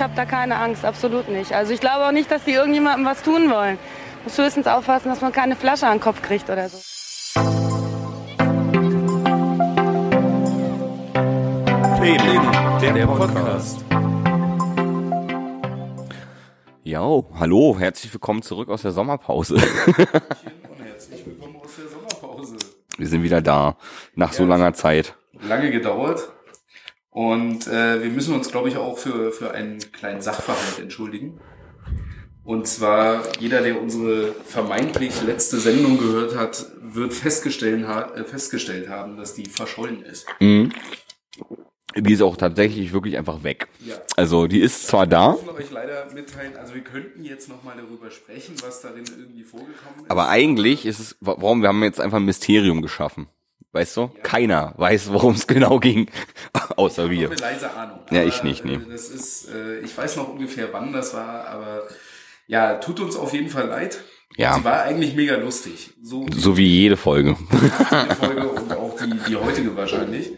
ich habe da keine Angst, absolut nicht. Also ich glaube auch nicht, dass die irgendjemandem was tun wollen. Muss höchstens aufpassen, dass man keine Flasche an den Kopf kriegt oder so. der, der Podcast. Ja, hallo, herzlich willkommen zurück aus der Sommerpause. Und herzlich willkommen aus der Sommerpause. Wir sind wieder da, nach so langer Zeit. Lange gedauert. Und äh, wir müssen uns, glaube ich, auch für, für einen kleinen Sachverhalt entschuldigen. Und zwar, jeder, der unsere vermeintlich letzte Sendung gehört hat, wird festgestellt, äh, festgestellt haben, dass die verschollen ist. Mhm. Die ist auch tatsächlich wirklich einfach weg. Ja. Also die ist zwar Wir da, müssen euch leider mitteilen, also wir könnten jetzt nochmal darüber sprechen, was darin irgendwie vorgekommen ist. aber eigentlich ist es, wa- warum, wir haben jetzt einfach ein Mysterium geschaffen. Weißt du? Keiner weiß, worum es genau ging. Außer Ich wir. habe eine leise Ahnung. Ja, ich nicht, nee. äh, Das ist, äh, ich weiß noch ungefähr, wann das war, aber ja, tut uns auf jeden Fall leid. Ja. Sie war eigentlich mega lustig. So wie So wie jede Folge. die Folge und auch die, die heutige wahrscheinlich.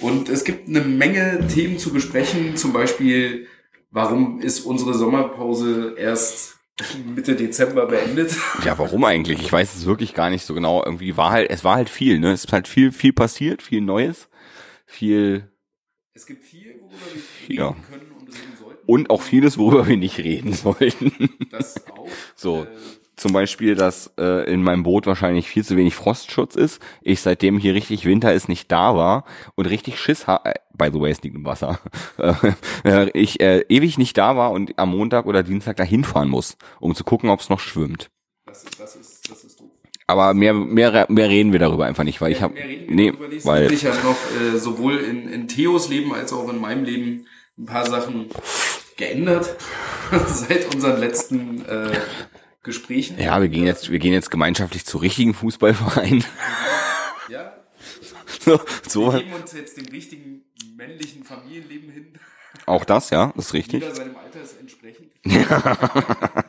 Und es gibt eine Menge Themen zu besprechen, zum Beispiel, warum ist unsere Sommerpause erst Mitte Dezember beendet? Ja, warum eigentlich? Ich weiß es wirklich gar nicht so genau. Irgendwie war halt, es war halt viel, ne? Es ist halt viel, viel passiert, viel Neues, viel Es gibt viel, worüber wir Ja. reden können und reden sollten. und auch vieles, worüber wir nicht reden sollten. Das auch. So, Äh, zum Beispiel, dass äh, in meinem Boot wahrscheinlich viel zu wenig Frostschutz ist. Ich seitdem hier richtig Winter ist nicht da war und richtig Schiss ha äh, by the way, es liegt im Wasser. Äh, ich äh, ewig nicht da war und am Montag oder Dienstag dahin fahren muss, um zu gucken, ob es noch schwimmt. das, ist, das, ist, das ist doof. Aber mehr, mehr, mehr reden wir darüber einfach nicht, weil ich habe, nee, weil hat sich ja noch äh, sowohl in, in Theos Leben als auch in meinem Leben ein paar Sachen geändert seit unseren letzten äh, Gesprächen. ja, wir gehen jetzt, wir gehen jetzt gemeinschaftlich zu richtigen Fußballvereinen. ja. so, Wir so, geben uns jetzt dem richtigen männlichen Familienleben hin. auch das, ja, ist richtig. Jeder seinem Alter ist entsprechend.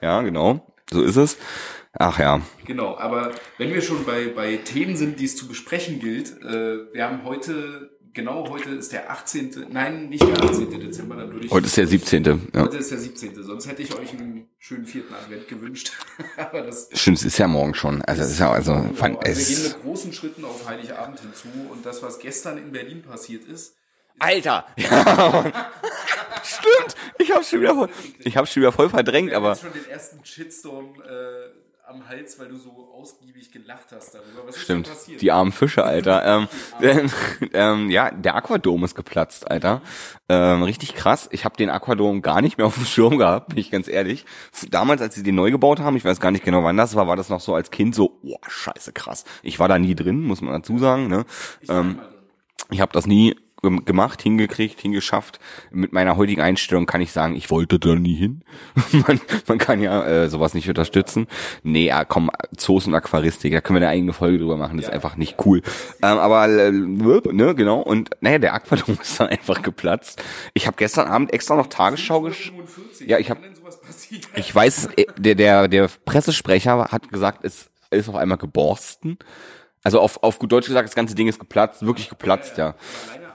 Ja, genau, so ist es. Ach ja, Genau, aber wenn wir schon bei, bei Themen sind, die es zu besprechen gilt, äh, wir haben heute, genau heute ist der 18., nein, nicht der 18. Dezember, dann würde ich... heute ist der 17. Ja. Heute ist der 17. Sonst hätte ich euch einen schönen vierten Advent gewünscht. aber das Stimmt, es ist ja morgen schon. Also es ist ja also, Genau, fand, also wir gehen es, mit großen Schritten auf Heiligabend hinzu und das, was gestern in Berlin passiert ist, Alter. Ja. Stimmt. Ich hab's schon wieder voll, ich hab's schon wieder voll verdrängt, wir aber schon den ersten Shitstorm äh, am Hals, weil du so ausgiebig gelacht hast darüber. Was ist stimmt. denn passiert? Die armen Fische, Alter. ähm, denn, ähm, ja, der Aquadom ist geplatzt, Alter. Ähm, richtig krass. Ich habe den Aquadom gar nicht mehr auf dem Schirm gehabt, bin ich ganz ehrlich. Damals, als sie den neu gebaut haben, ich weiß gar nicht genau, wann das war, war das noch so als Kind so, oh, scheiße krass. Ich war da nie drin, muss man dazu sagen. Ne? Ähm, ich habe das nie gemacht, hingekriegt, hingeschafft. Mit meiner heutigen Einstellung kann ich sagen, ich wollte da nie hin. man, man kann ja äh, sowas nicht unterstützen. Nee, ja, komm, Zoos und Aquaristik, da können wir eine eigene Folge drüber machen, das ist einfach nicht cool. Ähm, aber, äh, ne, genau, und naja, der Aquadom ist dann einfach geplatzt. Ich habe gestern Abend extra noch Tagesschau gesch 45, Ja, ich wie hab- kann denn sowas passieren? Ich weiß, äh, der, der, der Pressesprecher hat gesagt, es ist auf einmal geborsten. Also auf, auf gut Deutsch gesagt, das ganze Ding ist geplatzt, wirklich geplatzt, ja. Zeitraum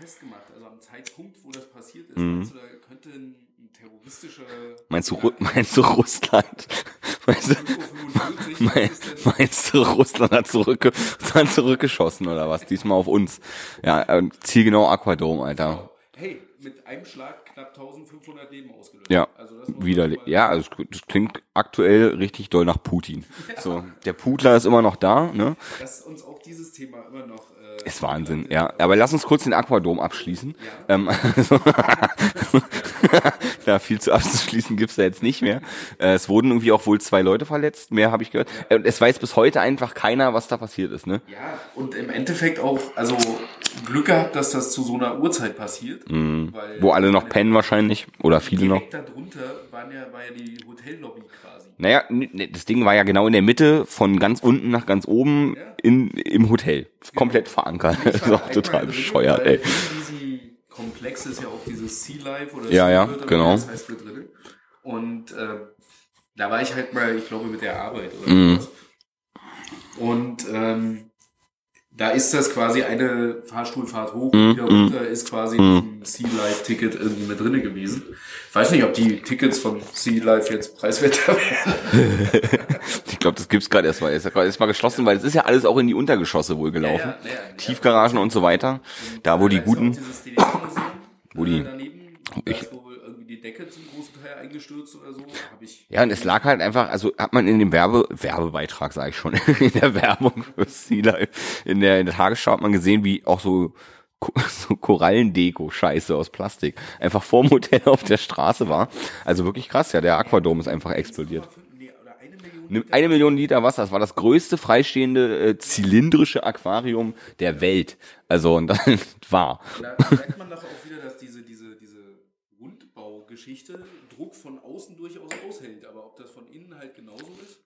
festgemacht, also am Zeitpunkt, wo das passiert ist, Mhm. meinst du, da könnte ein, ein terroristischer... Meinst du, Ru- meinst du Russland? Meinst du, 45, mein, was ist denn- meinst du, Russland hat, zurückge hat zurückgeschossen oder was? Diesmal auf uns. Ja, ähm, zielgenau Aquadom, Alter. Hey, mit einem Schlag knapp 1500 Leben ausgelöst. Ja, also mal- Ja, also das klingt aktuell richtig doll nach Putin. So, der Putler ist immer noch da, ne? Dass uns auch dieses Thema immer noch... Äh, Ist Wahnsinn, ja. Aber lass uns kurz den Aquadom abschließen. Ähm, also, ja, viel zu abzuschließen gibt's da jetzt nicht mehr. Äh, es wurden irgendwie auch wohl zwei Leute verletzt, mehr habe ich gehört. Äh, Und es weiß bis heute einfach keiner, was da passiert ist, ne? Ja, und im Endeffekt auch, also Glück gehabt, dass das zu so einer Uhrzeit passiert. Mhm. Wo alle noch pennen wahrscheinlich. Oder viele noch. Direkt darunter waren ja, war ja die Hotellobby quasi. Naja, das Ding war ja genau in der Mitte, von ganz unten nach ganz oben in, im Hotel. Komplett verankert. Das ist auch total bescheuert, ey. Komplex ist ja auch dieses Sea Life oder Ja, Sea ja, genau. Das heißt drin. Und äh, da war ich halt mal, ich glaube, mit der Arbeit oder Mhm. sowas. Und ähm, da ist das quasi eine Fahrstuhlfahrt hoch Mhm, und wieder runter ist quasi ein Sea Life Ticket irgendwie mit drinne gewesen. Ich weiß nicht, ob die Tickets von Sea Life jetzt preiswerter wären. Ich glaube, das gibt's gerade erstmal. Ist gerade erstmal geschlossen, weil es ist ja alles auch in die Untergeschosse wohl gelaufen. Ja, ja, ja, ja. Tiefgaragen und so weiter. Da, wo die guten, Wo die- äh, Ich- die Decke zum großen Teil eingestürzt oder so. Hab ich ja, und es lag halt einfach, also hat man in dem Werbe, Werbebeitrag, sage ich schon, in der Werbung für Sea Life, in der, in der Tagesschau hat man gesehen, wie auch so, so Korallendeko-Scheiße aus Plastik einfach vorm Hotel auf der Straße war. Also wirklich krass, ja, der Aquadom ist einfach explodiert. Eine Million Liter Wasser, das war das größte freistehende äh, zylindrische Aquarium der Welt. Also, und das war. Da merkt man doch auch wieder, dass diese, diese, diese Rundbaugeschichte Druck von außen durchaus aushält. Aber ob das von innen halt genauso ist?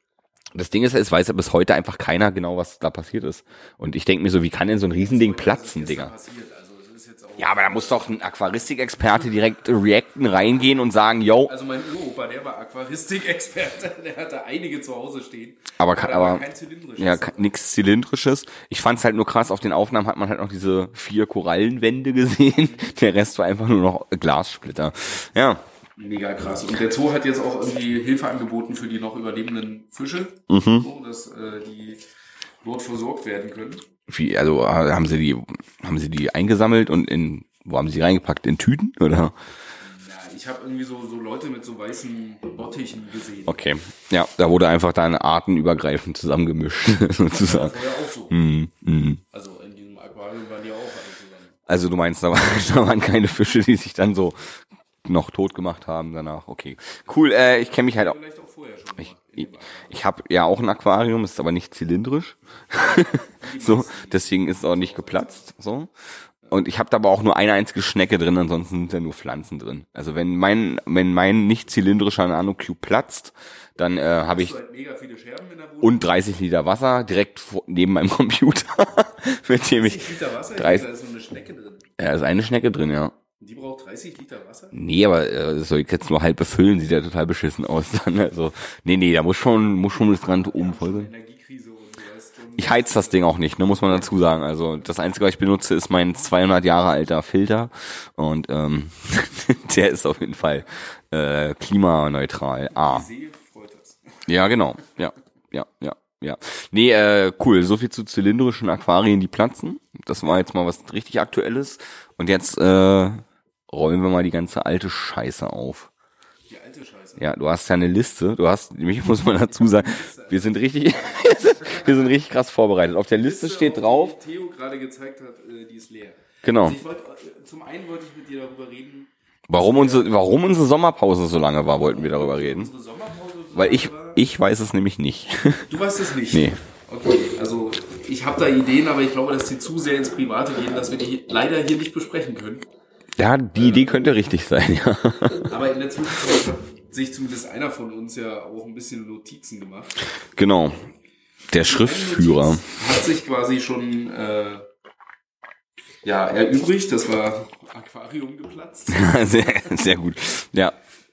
Das Ding ist, es weiß ja bis heute einfach keiner genau, was da passiert ist. Und ich denke mir so, wie kann denn so ein Riesending platzen, Digga? passiert. Also es ist jetzt auch Ja, aber da muss doch ein Aquaristikexperte direkt reacten, reingehen und sagen, yo, Also mein Uropa, der war Aquaristik-Experte, der hatte einige zu Hause stehen. aber, kann, war aber kein zylindrisches. ja, nix zylindrisches. Ich fand's halt nur krass, auf den Aufnahmen hat man halt noch diese vier Korallenwände gesehen. Der Rest war einfach nur noch Glassplitter. Ja, Mega krass. Und der Zoo hat jetzt auch irgendwie Hilfe angeboten für die noch überlebenden Fische, Mhm. so, dass äh, die dort versorgt werden können. Wie, also haben sie die, haben sie die eingesammelt und in, wo haben sie die reingepackt? In Tüten oder? Ich habe irgendwie so, so Leute mit so weißen Bottichen gesehen. Okay, ja, da wurde einfach dann artenübergreifend zusammengemischt, sozusagen. Das war ja auch so. Mhm, mhm. Also in diesem Aquarium waren die auch alle zusammen. Also du meinst, da, war, da waren keine Fische, die sich dann so noch tot gemacht haben danach. Okay, cool. Äh, ich kenne mich halt auch. Vielleicht auch vorher schon. Ich, ich, habe ja auch ein Aquarium, ist aber nicht zylindrisch. so, deswegen ist es auch nicht geplatzt. So. Und ich habe da aber auch nur eine einzige Schnecke drin, ansonsten sind da nur Pflanzen drin. Also wenn mein, wenn mein nicht zylindrischer Nanocube platzt, dann äh, habe ich halt und 30 Liter Wasser direkt vor, neben meinem Computer, mit dem ich 30 Liter Wasser? Ich 30 denke, Da ist so eine Schnecke drin. Ja, ist eine Schnecke drin, ja. Die braucht 30 Liter Wasser? Nee, aber äh, soll ich jetzt nur halb befüllen, sieht ja total beschissen aus dann. Also, nee, nee, da muss schon, muss schon das dran oben voll sein. Ich heiz das Ding auch nicht, ne, muss man dazu sagen. Also das Einzige, was ich benutze, ist mein 200 Jahre alter Filter und ähm, der ist auf jeden Fall äh, klimaneutral. Ah, ja, genau, ja, ja, ja, ja. Nee, äh, cool. So viel zu zylindrischen Aquarien, die platzen. Das war jetzt mal was richtig Aktuelles. Und jetzt äh, räumen wir mal die ganze alte Scheiße auf. Die alte Scheiße. Ja, du hast ja eine Liste. Du hast, nämlich muss man dazu sagen, wir sind richtig, wir sind richtig krass vorbereitet. Auf der Liste steht auch, drauf. Die Theo gerade gezeigt hat, äh, die ist leer. Genau. Also ich wollte, äh, zum einen wollte ich mit dir darüber reden, Warum unsere, warum unsere Sommerpause so lange war, wollten wir darüber reden. unsere Sommerpause. so Weil ich, ich weiß es nämlich nicht. Du weißt es nicht. Nee. Okay, also ich habe da Ideen, aber ich glaube, dass die zu sehr ins Private gehen, dass wir die leider hier nicht besprechen können. Ja, die Idee könnte richtig sein, ja. Aber in der Zwischenzeit hat sich zumindest einer von uns ja auch ein bisschen Notizen gemacht. Genau. Der Schriftführer. Hat sich quasi schon äh, ja, erübrigt. Das war Aquarium geplatzt. sehr, sehr gut. Ja.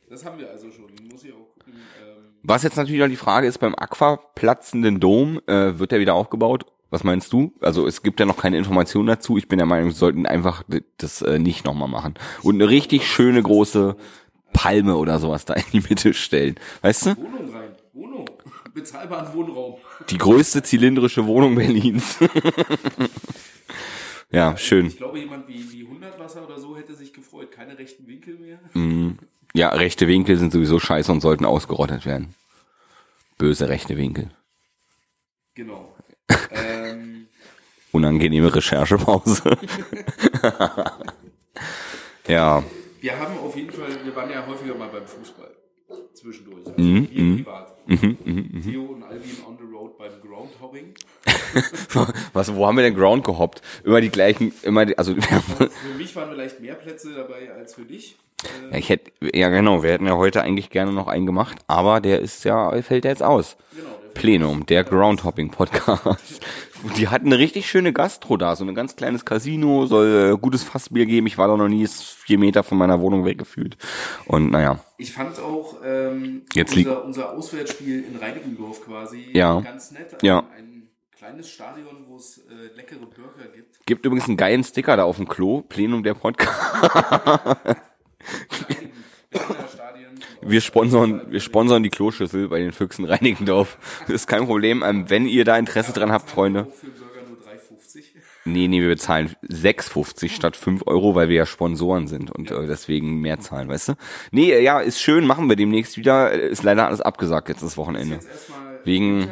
Das haben wir also schon. Muss ich auch gucken. Ähm, Was jetzt natürlich noch die Frage ist, beim Aqua platzenden Dom, äh, wird der wieder aufgebaut? Was meinst du? Also es gibt ja noch keine Informationen dazu. Ich bin der Meinung, wir sollten einfach das äh, nicht nochmal machen. Und eine richtig schöne große Palme oder sowas da in die Mitte stellen. Weißt du? Wohnung rein. Wohnung. Bezahlbaren Wohnraum. Die größte zylindrische Wohnung Berlins. ja, schön. Ich glaube, jemand wie, wie 100 Wasser oder so hätte sich gefreut. Keine rechten Winkel mehr. Ja, rechte Winkel sind sowieso scheiße und sollten ausgerottet werden. Böse rechte Winkel. Genau. ähm, Unangenehme Recherchepause. ja. wir haben auf jeden Fall, wir waren ja häufiger mal beim Fußball. Zwischendurch. Also Mhm, wir privat. Theo und Alvin on the road beim Groundhopping. Was, wo haben wir denn Ground gehoppt? Immer die gleichen, immer die, also haben, Für mich waren vielleicht mehr Plätze dabei als für dich. Ja, ich hätte, ja genau, wir hätten ja heute eigentlich gerne noch einen gemacht, aber der ist ja, fällt ja jetzt aus. Genau. Der Plenum, der Groundhopping Podcast. Die hatten eine richtig schöne Gastro da, so ein ganz kleines Casino, soll äh, gutes Fassbier geben. Ich war da noch nie, ist vier Meter von meiner Wohnung weggefühlt. Und naja, ich fand auch ähm, Jetzt unser, unser Auswärtsspiel in Reinickendorf quasi Ja. ganz nett. Ein, Ja. ein kleines Stadion, wo es äh, leckere Burger gibt. Gibt übrigens einen geilen Sticker da auf dem Klo, Plenum der Podcast. Wir sponsern, wir sponsern die Kloschüssel bei den Füchsen Reinickendorf. Das ist kein Problem. Ähm, wenn ihr da Interesse dran habt, Freunde. Für Burger nur 3,50. Nee, nee, wir bezahlen 6,50 statt 5 Euro, weil wir ja Sponsoren sind und äh, deswegen mehr zahlen, weißt du? Nee, äh, ja, ist schön, machen wir demnächst wieder. Äh, Ist leider alles abgesagt jetzt das Wochenende. Wegen. Äh,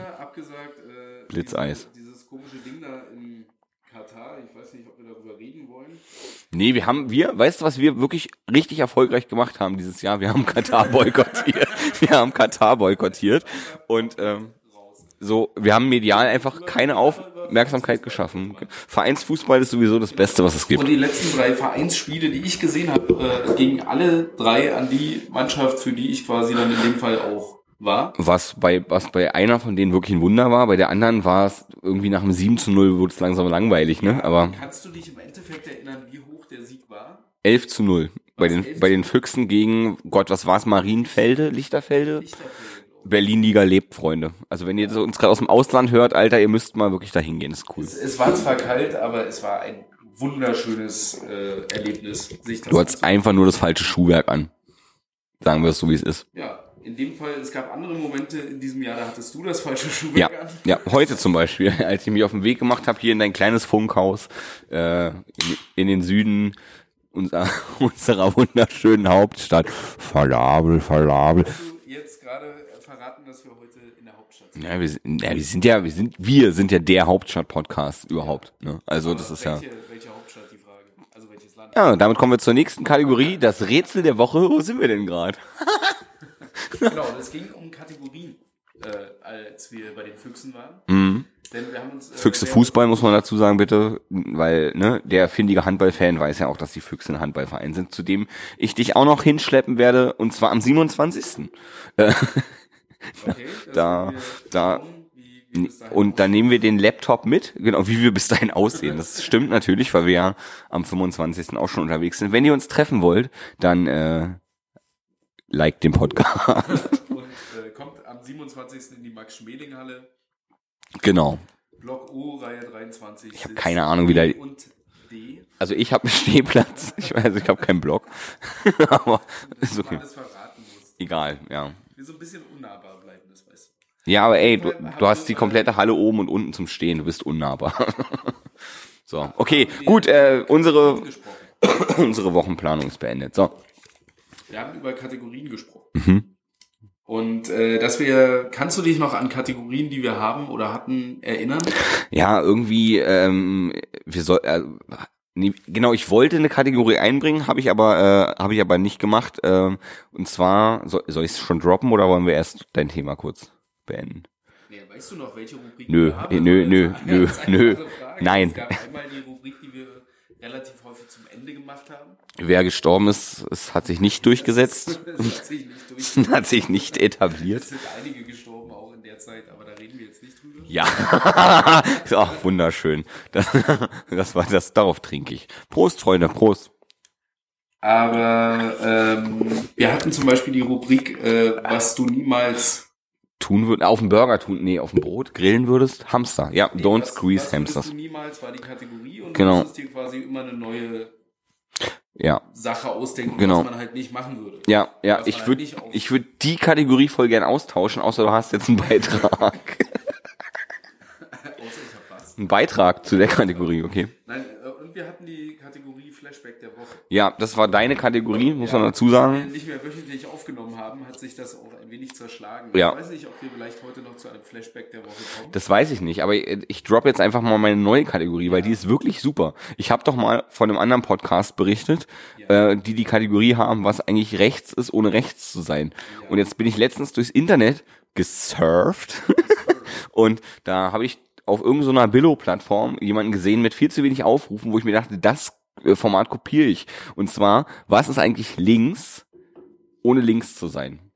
Blitzeis. Diese, dieses komische Ding da in Katar. Ich weiß nicht, ob wir darüber reden wollen. Nee, wir haben, wir, weißt du, was wir wirklich richtig erfolgreich gemacht haben dieses Jahr? Wir haben Katar boykottiert. Wir haben Katar boykottiert und ähm, so, wir haben medial einfach keine Aufmerksamkeit geschaffen. Vereinsfußball ist sowieso das Beste, was es Und gibt. die letzten drei Vereinsspiele, die ich gesehen habe, äh, gingen alle drei an die Mannschaft, für die ich quasi dann in dem Fall auch war. Was bei, was bei einer von denen wirklich ein Wunder war, bei der anderen war es irgendwie nach dem 7 zu 0 wurde es langsam langweilig, ne? Aber Kannst du dich im Endeffekt erinnern, wie hoch der Sieg war? 11 zu 0. Bei Was, den, 11 bei den Füchsen gegen, Gott, was war's, Marienfelde, Lichterfelde? Lichterfelde. Berlin-Liga lebt, Freunde. Also wenn ihr so uns gerade aus dem Ausland hört, Alter, ihr müsst mal wirklich dahin gehen, ist cool. Es, es war zwar kalt, aber es war ein wunderschönes äh, Erlebnis, Du hattest einfach nur das falsche Schuhwerk an. Sagen wir es so, wie es ist. Ja, in dem Fall, es gab andere Momente in diesem Jahr, da hattest du das falsche Ja, Schuhwerk an. ja, heute zum Beispiel, als ich mich auf den Weg gemacht habe, hier in dein kleines Funkhaus, äh, in, in den Süden unserer, unserer wunderschönen Hauptstadt. Verlabel. Du jetzt gerade verraten, dass wir heute in der Hauptstadt sind. Ja, wir sind, ja, wir sind ja, wir sind, wir sind ja der Hauptstadt-Podcast überhaupt. Ne? Also das ist ja. welche, welche Hauptstadt, die Frage? Also welches Land? Ja, damit kommen wir zur nächsten Kategorie, das Rätsel der Woche. Wo sind wir denn gerade? Genau, es ging um Kategorien, äh, als wir bei den Füchsen waren. Mhm. Denn wir haben uns, äh, Füchse Fußball muss man dazu sagen, bitte, weil ne, der findige Handballfan weiß ja auch, dass die Füchse ein Handballverein sind, zu dem ich dich auch noch hinschleppen werde, und zwar am 27. Okay, das da- da- Und dann nehmen wir den Laptop mit, genau, wie wir bis dahin aussehen. Das stimmt natürlich, weil wir ja am 25. auch schon unterwegs sind. Wenn ihr uns treffen wollt, dann äh, like den Podcast. und äh, kommt am 27. in die Max-Schmeling-Halle, genau. Block O, Reihe 23. Ich habe keine Ahnung, wie der- Und D. Also ich habe einen Stehplatz. Ich weiß, ich habe keinen Blog. Aber ist okay. alles verraten musst. Egal, ja. Wir so ein bisschen unnahbar bleiben, das weißt du. Ja, aber ey, du, du hast die komplette Halle oben und unten zum Stehen. Du bist unnahbar. so, okay, gut. Äh, unsere unsere Wochenplanung ist beendet. So, Wir haben über Kategorien gesprochen. Mhm. Und äh, dass wir, kannst du dich noch an Kategorien, die wir haben oder hatten, erinnern? ja, irgendwie, ähm, wir soll, äh, nee, genau, ich wollte eine Kategorie einbringen, habe ich aber, äh, habe ich aber nicht gemacht. Ähm, und zwar, soll, soll ich es schon droppen oder wollen wir erst dein Thema kurz beenden? Nee, weißt du noch, welche Rubrik Nö, wir haben? nö, nö, war nö, nö. einfache Frage. Nein. Es gab einmal die Rubrik, die wir relativ häufig zum Ende gemacht haben. Wer gestorben ist, es hat sich nicht durchgesetzt, Das hat sich nicht hat sich nicht etabliert. Es sind einige gestorben, auch in der Zeit, aber da reden wir jetzt nicht drüber. Ja, ach, wunderschön. Das, das war das. Darauf trinke ich. Prost, Freunde, Prost. Aber ähm, wir hatten zum Beispiel die Rubrik, äh, was du niemals Tun würden, auf dem Burger tun, nee, auf dem Brot grillen würdest, Hamster. Ja, Nee, don't was, squeeze was hamsters. würdest du niemals war die Kategorie und Genau. du musstest dir quasi immer eine neue Ja, Sache ausdenken, Genau. was man halt nicht machen würde. ja, ja. Ich würde, halt ich würde die Kategorie voll gern austauschen, außer du hast jetzt einen Beitrag, Außer ich hab was. einen Beitrag zu der Kategorie, okay? Nein, äh, und wir hatten die Kategorie Flashback der Woche. Ja, das war deine Kategorie, muss man dazu sagen. wir nicht mehr wöchentlich aufgenommen haben, hat sich das auch ein wenig zerschlagen. Ja. Ich weiß nicht, ob wir vielleicht heute noch zu einem Flashback der Woche kommen. Das weiß ich nicht, aber ich drop jetzt einfach mal meine neue Kategorie, weil die ist wirklich super. Ich habe doch mal von einem anderen Podcast berichtet, äh, die die Kategorie haben, was eigentlich rechts ist, ohne rechts zu sein. Und jetzt bin ich letztens durchs Internet gesurft und da habe ich auf irgendeiner Billo-Plattform jemanden gesehen mit viel zu wenig Aufrufen, wo ich mir dachte, das äh, Format kopiere ich. Und zwar, was ist eigentlich links, ohne links zu sein?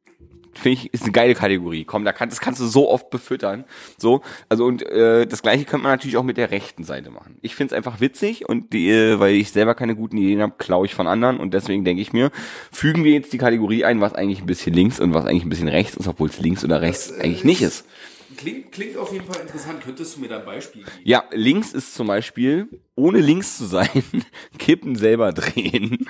Finde ich, ist eine geile Kategorie. Komm, da kann, das kannst du so oft befüttern. So, also und äh, das gleiche könnte man natürlich auch mit der rechten Seite machen. Ich finde es einfach witzig und die, äh, weil ich selber keine guten Ideen habe, klaue ich von anderen und deswegen denke ich mir, fügen wir jetzt die Kategorie ein, was eigentlich ein bisschen links und was eigentlich ein bisschen rechts ist, obwohl es links oder rechts Das, äh, eigentlich nicht ist. klingt, klingt auf jeden Fall interessant. Könntest du mir da ein Beispiel geben? Ja, links ist zum Beispiel, ohne links zu sein, Kippen selber drehen.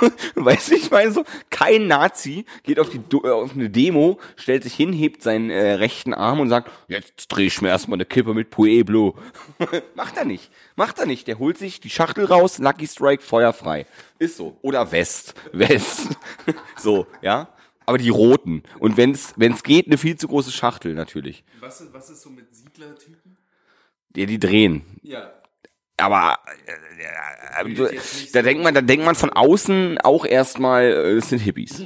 weißt du, ich meine so, kein Nazi geht auf, die, äh, auf eine Demo, stellt sich hin, hebt seinen äh, rechten Arm und sagt, jetzt dreh ich mir erstmal eine Kippe mit Pueblo. Macht er nicht. Macht er nicht. Der holt sich die Schachtel raus, Lucky Strike, feuerfrei. Ist so. Oder West. West. so, ja. Aber die roten. Und wenn's, wenn's geht, eine viel zu große Schachtel natürlich. Was ist, was ist so mit Siedlertypen? Die, die drehen. Ja. Aber äh, äh, äh, da denkt man, da denkt man von außen auch erstmal, äh, es sind Hippies.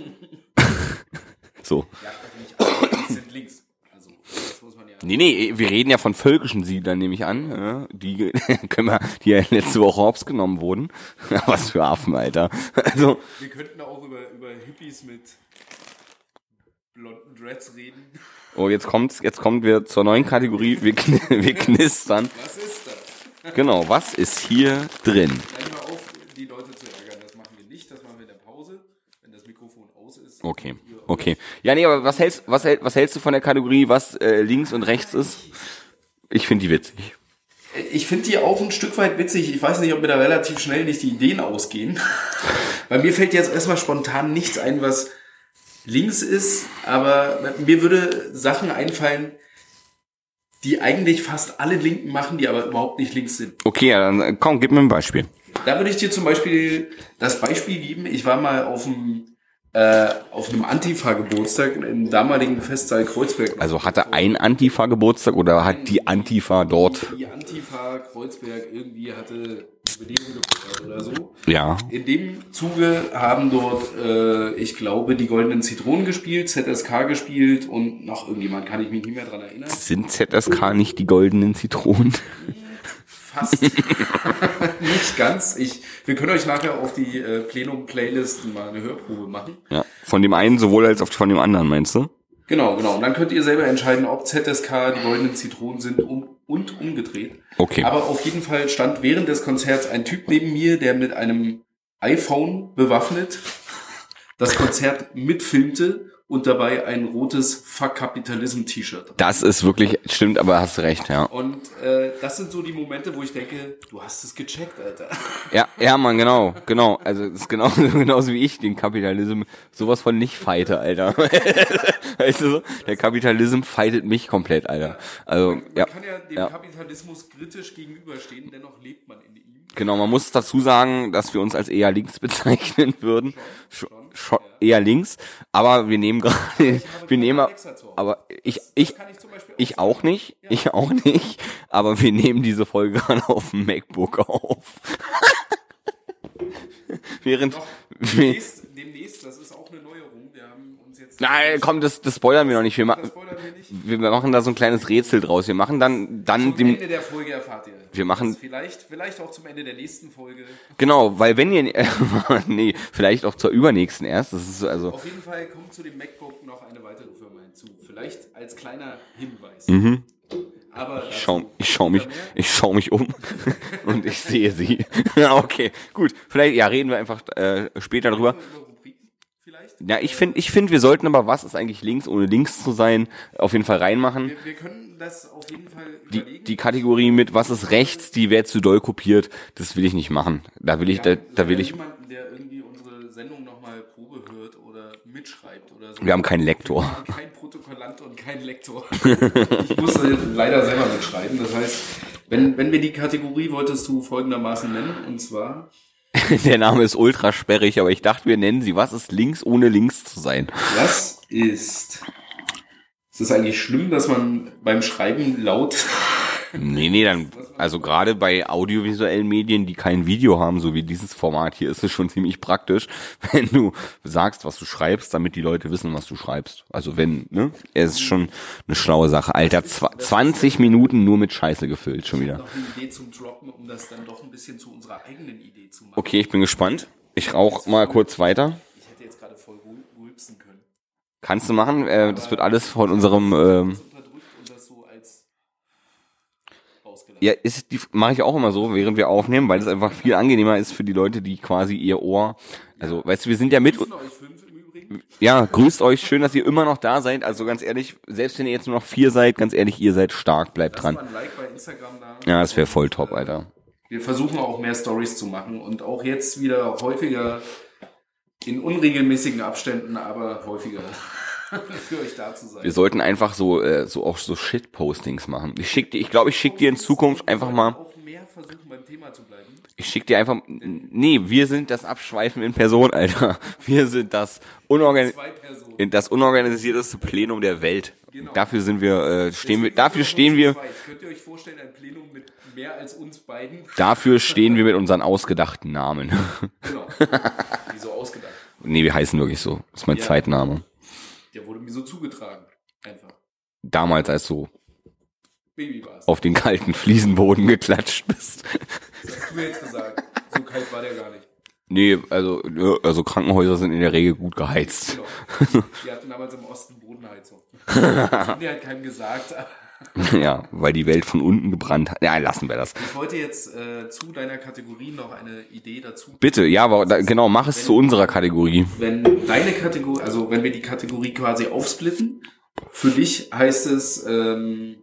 so. Ja, nicht alle sind links. Also. Nee, nee, wir reden ja von völkischen Siedlern, nehme ich an. Ja, die können wir, die ja letzte Woche hops genommen wurden. Was für Affen, Alter. Also, Wir könnten auch über, über Hippies mit blonden Dreads reden. oh, jetzt kommt's, jetzt kommen wir zur neuen Kategorie. Wir, wir knistern. Was ist? Genau, was ist hier drin? Die Leute zu ärgern. Das machen wir nicht. Das machen wir in der Pause, wenn das Mikrofon aus ist. Okay, okay. Ja, nee, aber was hältst, was, hält, was hältst du von der Kategorie, was äh, links und rechts ist? Ich finde die witzig. Ich finde die auch ein Stück weit witzig. Ich weiß nicht, ob mir da relativ schnell nicht die Ideen ausgehen. Weil mir fällt jetzt erstmal spontan nichts ein, was links ist, aber mir würde Sachen einfallen, die eigentlich fast alle Linken machen, die aber überhaupt nicht links sind. Okay, ja, dann äh, komm, gib mir ein Beispiel. Da würde ich dir zum Beispiel das Beispiel geben. Ich war mal auf einem, äh, auf einem Antifa-Geburtstag im damaligen Festsaal Kreuzberg. Also hatte ein Antifa Geburtstag oder hat die Antifa dort? Die Antifa Kreuzberg irgendwie hatte Gefeiert oder so. Ja. In dem Zuge haben dort, äh, ich glaube, die Goldenen Zitronen gespielt, ZSK gespielt und noch irgendjemand, kann ich mich nicht mehr dran erinnern. Sind ZSK nicht die goldenen Zitronen? Fast. nicht ganz. Ich, wir können euch nachher auf die äh, Plenum-Playlist mal eine Hörprobe machen. Ja. Von dem einen sowohl als auch von dem anderen, meinst du? Genau, genau. Und dann könnt ihr selber entscheiden, ob ZSK die goldenen Zitronen sind um, und umgedreht. Okay. Aber auf jeden Fall stand während des Konzerts ein Typ neben mir, der mit einem iPhone bewaffnet das Konzert mitfilmte und dabei ein rotes Fuck Kapitalism T-Shirt. Das ist wirklich, stimmt, aber hast recht, ja. Und äh, das sind so die Momente, wo ich denke, du hast es gecheckt, Alter. Ja, ja, Mann, genau, genau. Also das ist genauso, genauso wie ich den Kapitalism sowas von nicht fighte, Alter. weißt du so? Der Kapitalism fightet mich komplett, Alter. Also, Man ja. kann ja dem ja. Kapitalismus kritisch gegenüberstehen, dennoch lebt man in ihm. Genau, man muss dazu sagen, dass wir uns als eher links bezeichnen würden. Schon, schon eher links, aber wir nehmen gerade, wir nehmen, aber ich, ich, kann ich auch ich auch nicht, ich auch nicht, aber wir nehmen diese Folge gerade auf dem MacBook auf. Während, Demnächst, demnächst, das ist auch eine Neuerung. Wir haben uns jetzt. nein, komm, das, das spoilern wir noch nicht. Wir, ma Das spoilern wir machen da so ein kleines Rätsel draus. Wir machen dann, dann dem, Ende der Folge erfahrt ihr. Wir machen- Vielleicht, vielleicht auch zum Ende der nächsten Folge. genau, weil wenn ihr, nee, vielleicht auch zur übernächsten erst, das ist so, also, Auf jeden Fall kommt zu dem MacBook noch eine weitere Firma hinzu. Vielleicht als kleiner Hinweis. Aber Mhm. Ich schau, ich schau mich, ich schau mich um und ich sehe sie. Okay, gut. Vielleicht, ja, reden wir einfach äh, später drüber. Vielleicht. Ja, ich finde, ich finde, wir sollten aber, was ist eigentlich links, ohne links zu sein, auf jeden Fall reinmachen. Wir, wir können das auf jeden Fall Die, überlegen. die Kategorie mit, was ist rechts, die wer zu doll kopiert, das will ich nicht machen. Da will ich, da, da will ich, Jemanden, der irgendwie unsere Sendung nochmal Probe hört oder mitschreibt oder so. wir haben keinen Lektor. Kein Protokollant und kein Lektor. ich musste leider selber mitschreiben. Das heißt, wenn, wenn wir die Kategorie wolltest du folgendermaßen nennen, und zwar, Der Name ist ultra sperrig, aber ich dachte, wir nennen sie, was ist links, ohne links zu sein. was ist. Ist es eigentlich schlimm, dass man beim Schreiben laut. Nee, nee, dann, also gerade bei audiovisuellen Medien, die kein Video haben, so wie dieses Format hier, ist es schon ziemlich praktisch, wenn du sagst, was du schreibst, damit die Leute wissen, was du schreibst. Also wenn, ne? Es ist schon eine schlaue Sache. Alter, zwa- 20 Minuten nur mit Scheiße gefüllt, schon wieder. noch eine Idee zum Droppen, um das dann doch ein bisschen zu unserer eigenen Idee zu machen. Okay, ich bin gespannt. Ich rauch mal kurz weiter. Ich hätte jetzt gerade voll rülpsen können. Kannst du machen? Äh, das wird alles von unserem, ähm, Das unterdrückt und das so als ausgelassen. Ja, ist die mache ich auch immer so, während wir aufnehmen, weil es einfach viel angenehmer ist für die Leute, die quasi ihr Ohr, also weißt du, wir sind ja mit Von euch fünf im Übrigen. ja, grüßt euch. Schön, dass ihr immer noch da seid. Also ganz ehrlich, selbst wenn ihr jetzt nur noch vier seid, ganz ehrlich, ihr seid stark. Bleibt Lass dran. mal ein Like bei Instagram da. Ja, das wäre voll top, Alter. Wir versuchen auch mehr Stories zu machen und auch jetzt wieder häufiger in unregelmäßigen Abständen, aber häufiger für euch da zu sein. Wir sollten einfach so, äh, so auch so Shit-Postings machen. Ich schick dir, ich glaube, ich schick dir in Zukunft einfach mal, Auch mehr versuchen beim Thema zu bleiben. ich schick dir einfach, nee, wir sind das Abschweifen in Person, Alter. Wir sind das unorgan das unorganisierteste Plenum der Welt. Genau. Dafür sind wir, äh, stehen wir, dafür stehen wir, Könnt ihr euch vorstellen, ein Plenum mit mehr als uns beiden? dafür stehen wir mit unseren ausgedachten Namen. Genau. Wieso ausgedacht? nee, wir heißen wirklich so. Das ist mein Ja. Zweitname. Der wurde mir so zugetragen. Einfach. Damals, als du Baby auf den kalten Fliesenboden geklatscht bist. Das hast du jetzt gesagt. So kalt war der gar nicht. Nee, also, also Krankenhäuser sind in der Regel gut geheizt. Genau. Wir hatten damals im Osten Bodenheizung. Das haben die halt keinem gesagt. ja, weil die Welt von unten gebrannt hat. Ja, lassen wir das. Ich wollte jetzt äh, zu deiner Kategorie noch eine Idee dazu. Bitte, ja, aber da, genau, mach es zu unserer Kategorie. Wenn deine Kategorie, also wenn wir die Kategorie quasi aufsplitten, für dich heißt es, ähm,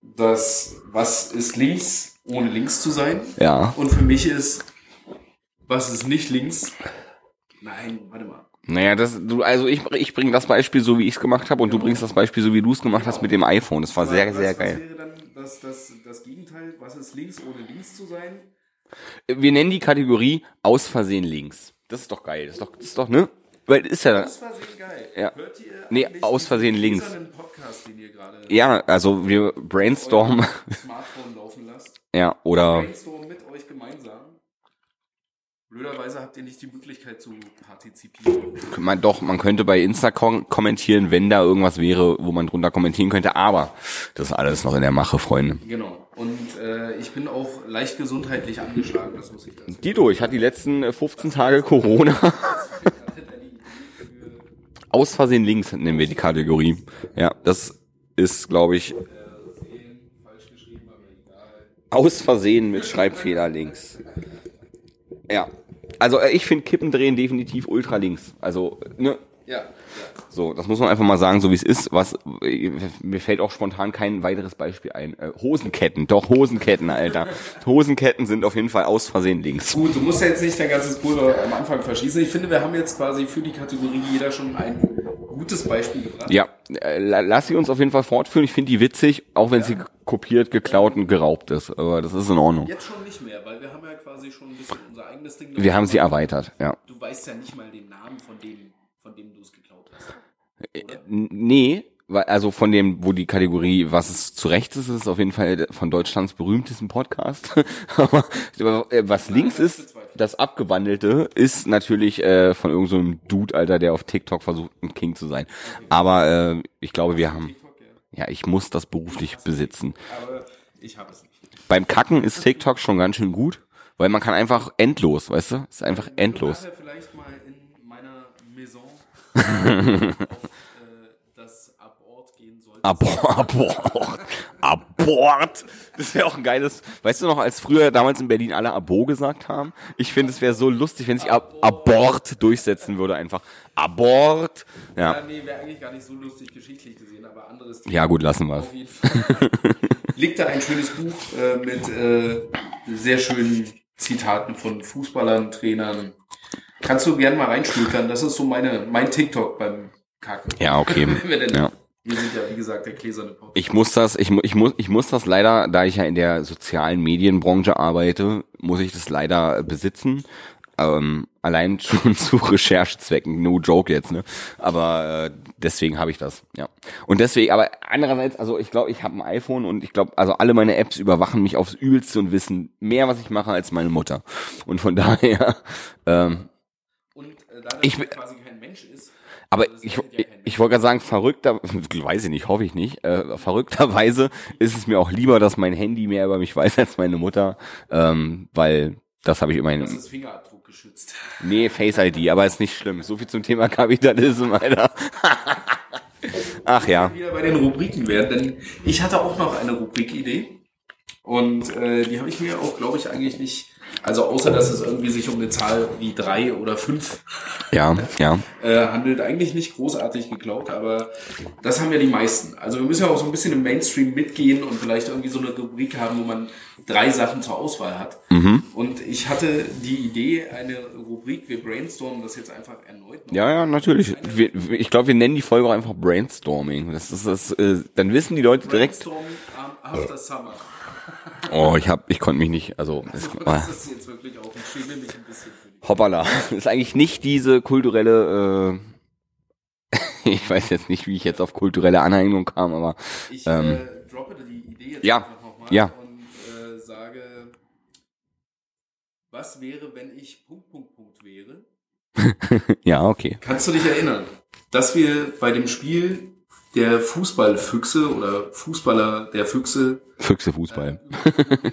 dass was ist links, ohne links zu sein. Ja. Und für mich ist, was ist nicht links? Nein, warte mal. Naja, das, du, also ich, ich bringe das Beispiel so, wie ich es gemacht habe, und du bringst das Beispiel so, wie du es gemacht hast mit dem iPhone. Das war sehr, was, sehr was geil. wäre dann das, das, das Gegenteil? Was ist links, ohne links zu sein? Wir nennen die Kategorie aus Versehen links. Das ist doch geil. Das ist doch, das ist doch, ne? Weil ist ja, Aus Versehen geil. Ja. Hört ihr Nee, aus Versehen links. Podcast, ja, also wir brainstormen, Smartphone laufen lasst? ja, oder, Brainstorm mit. Blöderweise habt ihr nicht die Möglichkeit zu partizipieren. man doch, man könnte bei Insta kom kommentieren, wenn da irgendwas wäre, wo man drunter kommentieren könnte, aber das ist alles noch in der Mache, Freunde. Genau. Und äh, ich bin auch leicht gesundheitlich angeschlagen, das muss ich dazu Dido, ich hatte die letzten äh, 15 Tage Corona. Aus Versehen links nennen wir die Kategorie. Ja, das ist, glaube ich, aus Versehen mit Schreibfehler links. Ja. Also äh, ich finde Kippendrehen definitiv ultra links. Also, ne, Ja, ja. so, das muss man einfach mal sagen, so wie es ist. Was äh, mir fällt auch spontan kein weiteres Beispiel ein. Äh, Hosenketten, doch Hosenketten, Alter. Hosenketten sind auf jeden Fall aus Versehen links. Gut, du musst ja jetzt nicht dein ganzes Pulver am Anfang verschießen. Ich finde, wir haben jetzt quasi für die Kategorie jeder schon ein gutes Beispiel gebracht. Ja, äh, la- lass sie uns auf jeden Fall fortführen. Ich finde die witzig, auch wenn sie kopiert, geklaut und geraubt ist. Aber das ist in Ordnung. Jetzt schon nicht mehr, weil wir haben ja quasi schon ein bisschen unser eigenes Ding. Wir haben sie erweitert, ja. Du weißt ja nicht mal den Namen von dem, von dem du es geklaut hast. N- Nee, weil- also von dem, wo die Kategorie, was es zu Recht ist, ist auf jeden Fall von Deutschlands berühmtesten Podcast. Aber äh, was links ist, das Abgewandelte, ist natürlich äh, von irgendeinem so Dude, Alter, der auf TikTok versucht, ein King zu sein. Aber äh, ich glaube, wir haben, ja, ich muss das beruflich besitzen. Aber ich habe es nicht. Beim Kacken ist TikTok schon ganz schön gut, weil man kann einfach endlos, weißt du? Ist einfach endlos. Nachher vielleicht mal in meiner Maison auf äh, das Abort gehen sollte. Abort, Abort, Abort. Das wäre auch ein geiles, weißt du noch, als früher damals in Berlin alle Abo gesagt haben? Ich finde, es wäre so lustig, wenn sich Ab Abort durchsetzen würde einfach. Abort. Ja, Ja. nee, wäre eigentlich gar nicht so lustig geschichtlich gesehen, aber anderes Thema. Ja, gut, lassen wir Fall. Liegt da ein schönes Buch äh, mit äh, sehr schönen Zitaten von Fußballern, Trainern. Kannst du gerne mal reinschlüpfern. Das ist so meine, mein TikTok beim Kacken. Ja, okay. Wir denn, Ja. Wir sind ja, wie gesagt, der gläserne Podcast. Ich muss das, ich, ich muss, ich muss das leider, da ich ja in der sozialen Medienbranche arbeite, muss ich das leider besitzen. Ähm, allein schon zu Recherchezwecken, no joke jetzt, ne? Aber äh, deswegen habe ich das, ja. Und deswegen, aber andererseits, also ich glaube, ich habe ein iPhone und ich glaube, also alle meine Apps überwachen mich aufs Übelste und wissen mehr, was ich mache, als meine Mutter. Und von daher, ähm, Und äh, da Ich bin- quasi kein Mensch ist, aber das ich, redet ja ich, ich wollte gerade sagen, verrückter, weiß ich nicht, hoffe ich nicht, äh, verrückterweise ist es mir auch lieber, dass mein Handy mehr über mich weiß als meine Mutter, ähm, weil das habe ich immerhin, das ist Fingerabdruck geschützt. nee, Face ID, aber ist nicht schlimm. So viel zum Thema Kapitalismus, Alter. Ach ja, wieder bei den Rubriken werden, denn ich hatte auch noch eine Rubrikidee und äh, die habe ich mir auch, glaube ich, eigentlich nicht Also außer, dass es irgendwie sich um eine Zahl wie drei oder fünf Ja, ja. äh, handelt, eigentlich nicht großartig geklaut, aber das haben ja die meisten. Also wir müssen ja auch so ein bisschen im Mainstream mitgehen und vielleicht irgendwie so eine Rubrik haben, wo man drei Sachen zur Auswahl hat. Und ich hatte die Idee, eine Rubrik, wir brainstormen das jetzt einfach erneut. noch. Ja, ja, natürlich. Wir- ich glaube, wir nennen die Folge auch einfach Brainstorming. Das ist das, äh, dann wissen die Leute direkt. After Summer. Oh, ich hab, ich konnte mich nicht. Also, es, Das ist jetzt wirklich auch, ich schäme mich ein bisschen für dich. hoppala. Das ist eigentlich nicht diese kulturelle. Äh, ich weiß jetzt nicht, wie ich jetzt auf kulturelle Aneignung kam, aber Ich Ähm, äh, droppe die Idee jetzt ja, einfach nochmal ja. und äh, sage, was wäre, wenn ich Punkt, Punkt, Punkt wäre? ja, okay. Kannst du dich erinnern, dass wir bei dem Spiel der Fußballfüchse oder Fußballer der Füchse Füchse äh, Fußball. haben?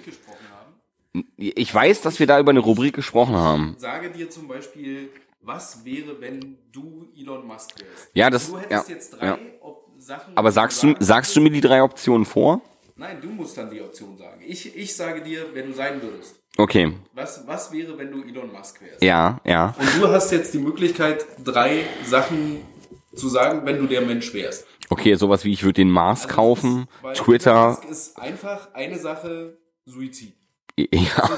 Ich weiß, dass wir da über eine Rubrik gesprochen haben. Sage dir zum Beispiel, was wäre, wenn du Elon Musk wärst? Ja, das- Du hättest ja, jetzt drei ja. Sachen. Aber sagst du, sagst du mir die drei Optionen vor? Nein, du musst dann die Option sagen. Ich, ich sage dir, wer du sein würdest. Okay. Was, was wäre, wenn du Elon Musk wärst? Ja, ja. Und du hast jetzt die Möglichkeit, drei Sachen zu sagen, wenn du der Mensch wärst. Okay, sowas wie ich würde den Mars Also kaufen, ist- Twitter. Musk ist einfach eine Sache Suizid. Ja.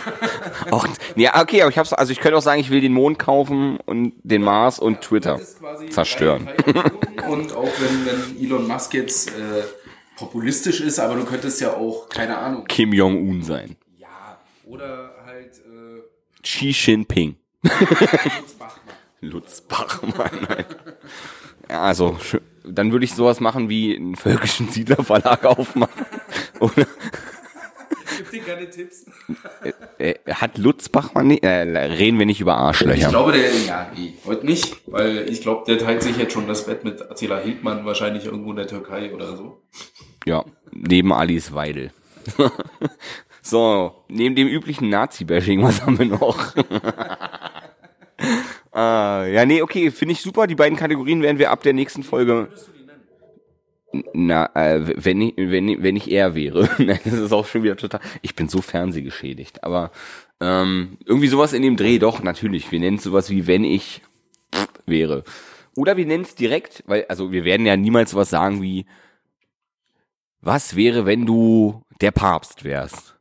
auch, ja, okay, aber ich hab's, also ich könnte auch sagen, ich will den Mond kaufen und den Mars und Twitter. Ist quasi zerstören. Und auch wenn, wenn Elon Musk jetzt äh, populistisch ist, aber du könntest ja auch, keine Ahnung, Kim Jong-un sein. ja, oder halt äh, Xi Jinping. Lutz Bachmann. Lutz Bachmann, nein. Ja, also, schö- dann würde ich sowas machen wie einen völkischen Siedlerverlag aufmachen. Oder, Gibt dir keine Tipps? äh, hat Lutz Bachmann nicht, äh, reden wir nicht über Ich Arschlöcher. glaube, der, ja, heute nicht, weil ich glaube, der teilt sich jetzt schon das Bett mit Attila Hildmann wahrscheinlich irgendwo in der Türkei oder so. Ja, neben Alice Weidel. so, neben dem üblichen Nazi-Bashing, was haben wir noch? Äh, ja, nee, okay, finde ich super. Die beiden Kategorien werden wir ab der nächsten Folge. Na, äh, wenn ich, wenn ich, wenn ich er wäre. Nein, das ist auch schon wieder total. Ich bin so fernsehgeschädigt. Aber ähm, irgendwie sowas in dem Dreh, doch, natürlich. Wir nennen es sowas wie wenn ich wäre. Oder wir nennen es direkt, weil, also wir werden ja niemals sowas sagen wie, was wäre, wenn du der Papst wärst?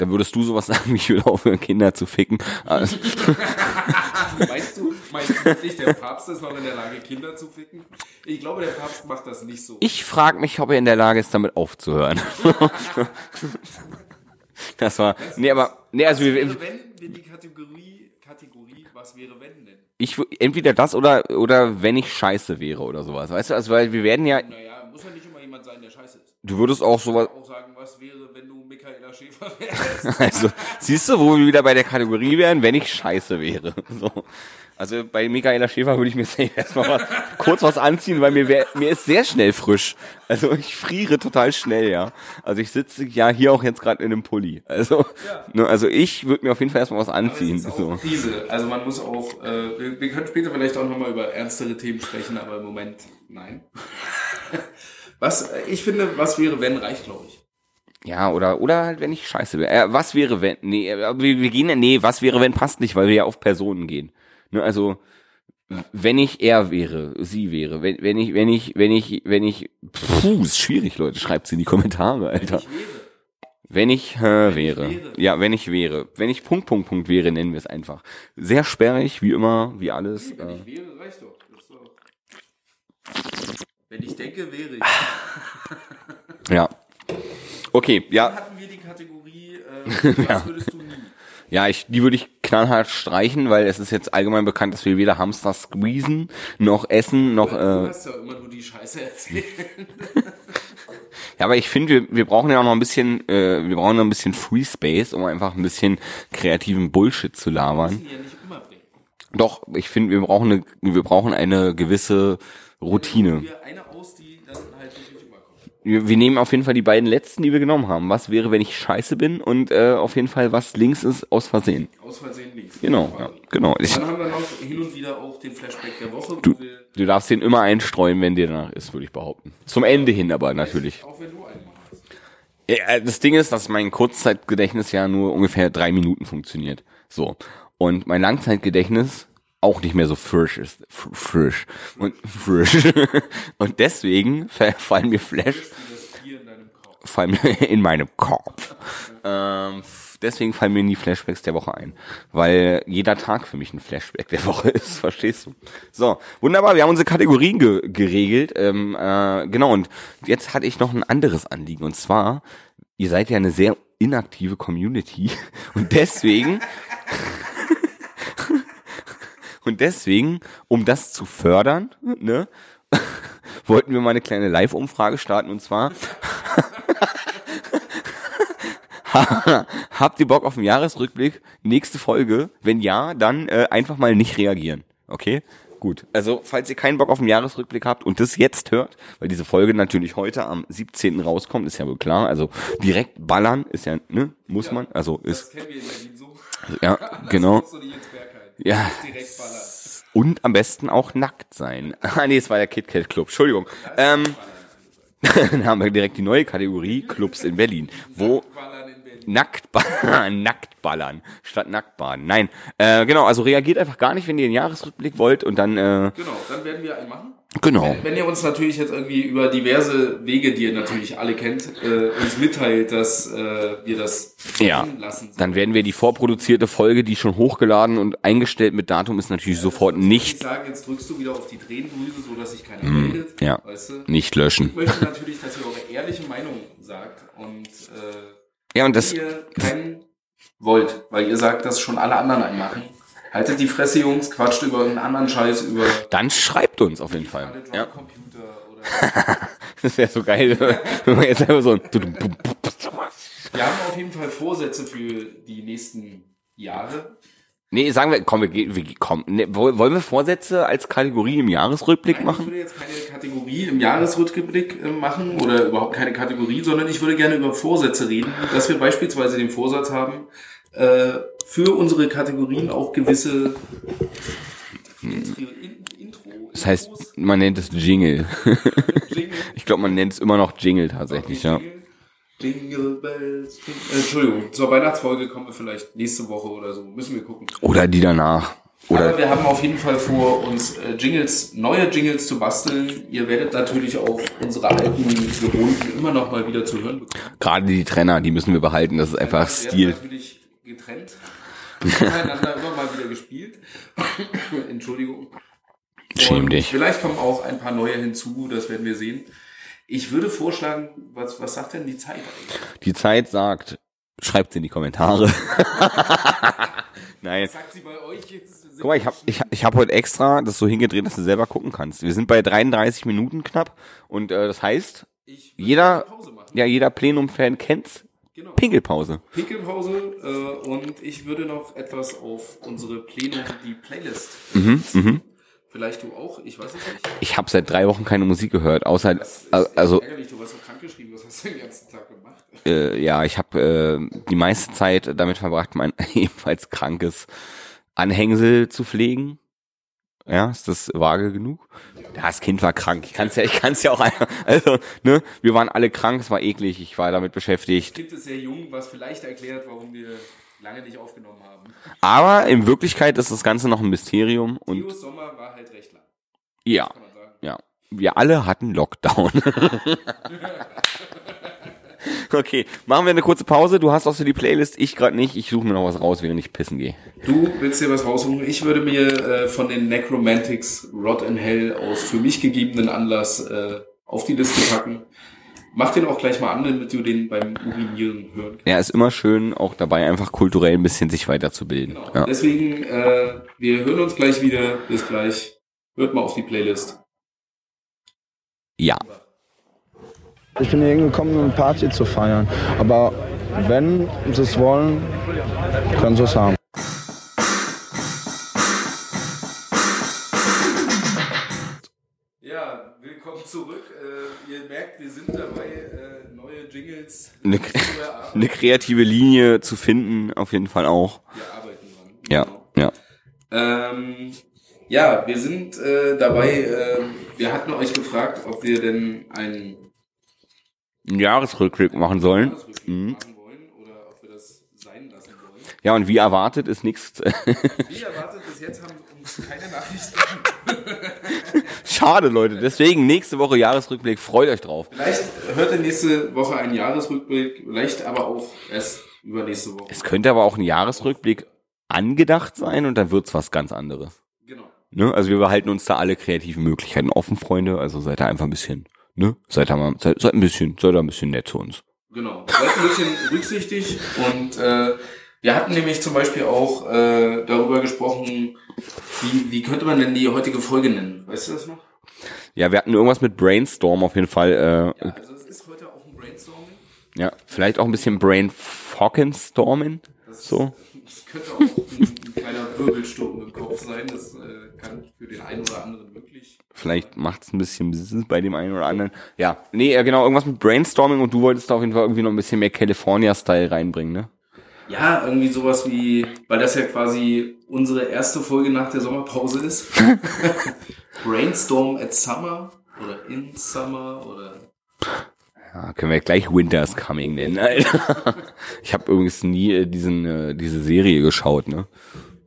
Dann würdest du sowas sagen, wie ich will aufhören, Kinder zu ficken. Also, Meinst du, meinst du wirklich, der Papst ist noch in der Lage, Kinder zu ficken? Ich glaube, der Papst macht das nicht so. ich frage mich, ob er in der Lage ist, damit aufzuhören. das war, nee, aber, nee, also was wäre, wenn wir die Kategorie, Kategorie, was wäre, wenn denn? ich, entweder das oder, oder wenn ich scheiße wäre oder sowas. Weißt du, also, weil wir werden ja, Naja, muss ja nicht immer jemand sein, der scheiße ist. du würdest auch sowas, Auch sagen, was wäre, wenn du Michaela Schäfer wärst? Also, siehst du, wo wir wieder bei der Kategorie wären, wenn ich scheiße wäre. So. Also bei Michaela Schäfer würde ich mir safe erstmal was, kurz was anziehen, weil mir, wär, mir ist sehr schnell frisch. Also ich friere total schnell, ja. Also ich sitze ja hier auch jetzt gerade in einem Pulli. Also, ne, also ich würde mir auf jeden Fall erstmal was Aber anziehen. auch So. Krise. Also man muss auch, äh, wir, wir können später vielleicht auch nochmal über ernstere Themen sprechen, aber im Moment nein. Was, äh, ich finde, was wäre, wenn, reicht, glaube ich. Ja, oder, oder halt, wenn ich scheiße wäre. Äh, was wäre, wenn, nee, aber wir, wir gehen ja, nee, was wäre, wenn passt nicht, weil wir ja auf Personen gehen. Ne, also, wenn ich er wäre, sie wäre, wenn, wenn ich, wenn ich, wenn ich, wenn ich, puh, ist schwierig, Leute, schreibt's in die Kommentare, Alter. Ich wäre. Wenn ich äh, wäre. wäre. Ja, wenn ich wäre. Wenn ich Punkt, Punkt, Punkt wäre, nennen wir es einfach. Sehr sperrig, wie immer, wie alles. Wenn Äh, ich wäre, reicht doch. Wenn ich denke, wäre ich. ja. Okay, ja, Hatten wir die Kategorie, äh, was würdest du nie? ja, ich, die würde ich knallhart streichen, weil es ist jetzt allgemein bekannt, dass wir weder Hamster squeezen, noch essen, noch, Du äh, hast ja immer nur die Scheiße erzählt. Ja, aber ich finde, wir, wir brauchen ja auch noch ein bisschen, äh, wir brauchen noch ein bisschen Free Space, um einfach ein bisschen kreativen Bullshit zu labern. Ja. Doch, ich finde, wir brauchen eine, wir brauchen eine gewisse Routine. Wir eine aus, die dann halt wirklich überkommt. Wir, nehmen auf jeden Fall die beiden letzten, die wir genommen haben. Was wäre, wenn ich scheiße bin? Und äh, auf jeden Fall, was links ist, aus Versehen. Aus Versehen lief. Genau, ja, genau. Ich, Dann haben wir noch hin und wieder auch den Flashback der Woche, wo du, wir, du darfst den immer einstreuen, wenn dir danach ist, würde ich behaupten. Zum Ende hin aber natürlich. auch wenn du einen. Ja, das Ding ist, dass mein Kurzzeitgedächtnis ja nur ungefähr drei Minuten funktioniert. So. Und mein Langzeitgedächtnis auch nicht mehr so frisch ist. Frisch. Und frisch. Und deswegen fa- fallen mir Flash, fallen mir in meinem Kopf. Ähm, deswegen fallen mir nie Flashbacks der Woche ein. Weil jeder Tag für mich ein Flashback der Woche ist, verstehst du? So, wunderbar, wir haben unsere Kategorien ge geregelt. Ähm, äh, genau, und jetzt hatte ich noch ein anderes Anliegen. Und zwar, ihr seid ja eine sehr inaktive Community. Und deswegen... Und deswegen, um das zu fördern, ne, wollten wir mal eine kleine Live-Umfrage starten und zwar habt ihr Bock auf einen Jahresrückblick? Nächste Folge? Wenn ja, dann äh, einfach mal nicht reagieren. Okay? Gut. Also, falls ihr keinen Bock auf einen Jahresrückblick habt und das jetzt hört, weil diese Folge natürlich heute am 17. rauskommt, ist ja wohl klar. Also direkt ballern ist ja, ne, muss man. Also Das ist kennen wir in Berlin so. ja Das genau. ist so. Ja. Und am besten auch nackt sein. Ah, nee, es war der KitKat Club. Entschuldigung. Ähm, dann haben wir direkt die neue Kategorie Clubs in Berlin. Wo Ballern in Berlin. nackt ballern, nackt ballern statt nackt baden. Nein, äh, genau, also reagiert einfach gar nicht, wenn ihr einen Jahresrückblick wollt und dann, äh, Genau, dann werden wir einen machen. genau. Wenn ihr uns natürlich jetzt irgendwie über diverse Wege, die ihr natürlich alle kennt, äh, uns mitteilt, dass äh, wir das Ja, lassen. dann werden wir die vorproduzierte Folge, die schon hochgeladen und eingestellt mit Datum ist natürlich sofort Ich nicht, sagen, jetzt drückst du wieder auf die Tränendrüse, so dass sich keiner meldet. Mhm, ja. Weißt du? nicht löschen. Ich möchte natürlich, dass ihr eure ehrliche Meinung sagt und äh, Ja, und das, wenn ihr keinen wollt, weil ihr sagt, dass schon alle anderen einen machen. Haltet die Fresse, Jungs, quatscht über einen anderen Scheiß, über dann schreibt uns auf jeden Fall. Ja, Computer oder. das wäre so geil, wenn man jetzt einfach so ein Wir haben auf jeden Fall Vorsätze für die nächsten Jahre. Nee, sagen wir, komm, wir, wir komm, woll- wollen wir Vorsätze als Kategorie im Jahresrückblick Nein, Ich machen? würde jetzt keine Kategorie im Jahresrückblick äh, machen oder überhaupt keine Kategorie, sondern ich würde gerne über Vorsätze reden, dass wir beispielsweise den Vorsatz haben, äh, für unsere Kategorien auch gewisse Intro, in, Intro Das heißt, man nennt es Jingle. Jingle, Ich glaube, man nennt es immer noch Jingle tatsächlich, ja. Jingle, Jingle Bells. Jingle, äh, Entschuldigung, zur Weihnachtsfolge kommen wir vielleicht nächste Woche oder so. Müssen wir gucken. Oder die danach. Aber Oder wir haben auf jeden Fall vor, uns äh, Jingles, neue Jingles zu basteln. Ihr werdet natürlich auch unsere alten gewohnten immer noch mal wieder zu hören bekommen. gerade die Trenner, die müssen wir behalten. Das ist einfach Stil. natürlich getrennt. Miteinander immer mal wieder gespielt. Entschuldigung. Schäm dich. Vielleicht kommen auch ein paar neue hinzu, das werden wir sehen. Ich würde vorschlagen, was, was sagt denn die Zeit eigentlich? Die Zeit sagt, schreibt's in die Kommentare. Nein. Sagt sie bei euch jetzt? Guck mal, ich habe ich, ich hab heute extra das so hingedreht, dass du selber gucken kannst. Wir sind bei 33 Minuten knapp und äh, das heißt, jeder, ja, jeder Plenum-Fan kennt's. Genau. Pinkelpause. Pinkelpause äh, und ich würde noch etwas auf unsere Pläne, die Playlist. Mhm, Vielleicht du auch, ich weiß es nicht. Ich habe seit drei Wochen keine Musik gehört, außer Das also ärgerlich, du warst so krank geschrieben, was hast du den ganzen Tag gemacht? äh, ja, ich habe äh, die meiste Zeit damit verbracht, mein ebenfalls krankes Anhängsel zu pflegen. Ja, ist das vage genug? Ja, das Kind war krank. Ich kann's ja, ich kann's ja auch einfach, also, ne, wir waren alle krank, es war eklig, ich war damit beschäftigt. Kind ist sehr jung, was vielleicht erklärt, warum wir lange nicht aufgenommen haben. Aber in Wirklichkeit ist das Ganze noch ein Mysterium und Theos Sommer war halt recht lang, ja, ja, wir alle hatten Lockdown. okay, machen wir eine kurze Pause. Du hast auch so die Playlist, ich gerade nicht. Ich suche mir noch was raus, während ich pissen gehe. Du willst dir was raussuchen? Ich würde mir äh, von den Necromantics Rot in Hell aus für mich gegebenen Anlass äh, auf die Liste packen. Mach den auch gleich mal an, damit du den beim Urinieren hören kannst. Ja, ist immer schön, auch dabei einfach kulturell ein bisschen sich weiterzubilden. Genau. Ja. Deswegen, äh, wir hören uns gleich wieder. Bis gleich. Hört mal auf die Playlist. ja. Ich bin hier hingekommen, um eine Party zu feiern. Aber wenn sie es wollen, können sie es haben. Jingles Eine, eine kreative Linie zu finden, auf jeden Fall auch. Wir arbeiten dran. Ja, Genau. ja. Ähm, ja, wir sind äh, dabei, äh, wir hatten euch gefragt, ob wir denn ein einen Jahresrückblick machen sollen. Jahresrückblick Mhm. machen wollen oder ob wir das sein lassen wollen. Ja, und wie erwartet ist nichts. Wie erwartet, bis jetzt haben keine Nachrichten. Schade, Leute. Deswegen nächste Woche Jahresrückblick. Freut euch drauf. Vielleicht hört ihr nächste Woche einen Jahresrückblick, vielleicht aber auch erst übernächste Woche. Es könnte aber auch ein Jahresrückblick angedacht sein und dann wird's was ganz anderes. Genau. Ne? Also wir behalten uns da alle kreativen Möglichkeiten offen, Freunde. Also seid da einfach ein bisschen, ne? Seid da mal, seid, seid ein bisschen, seid da ein bisschen nett zu uns. Genau. Seid ein bisschen rücksichtig und äh, wir hatten nämlich zum Beispiel auch äh, darüber gesprochen, wie, wie könnte man denn die heutige Folge nennen? Weißt du das noch? Ja, wir hatten irgendwas mit Brainstorm auf jeden Fall. Äh, Ja, also es ist heute auch ein Brainstorming. ja, vielleicht auch ein bisschen Brain Fucking Storming. Das, So. das könnte auch ein, ein kleiner Wirbelsturm im Kopf sein. Das äh, kann für den einen oder anderen wirklich. Vielleicht macht's ein bisschen Business bei dem einen oder anderen. Ja, nee, genau, irgendwas mit Brainstorming und du wolltest da auf jeden Fall irgendwie noch ein bisschen mehr California-Style reinbringen, ne? Ja, irgendwie sowas wie, weil das ja quasi unsere erste Folge nach der Sommerpause ist. Brainstorm at Summer oder in Summer oder Ja, können wir gleich Winter's Coming nennen, Alter. Ich habe übrigens nie äh, diesen, äh, diese Serie geschaut, ne?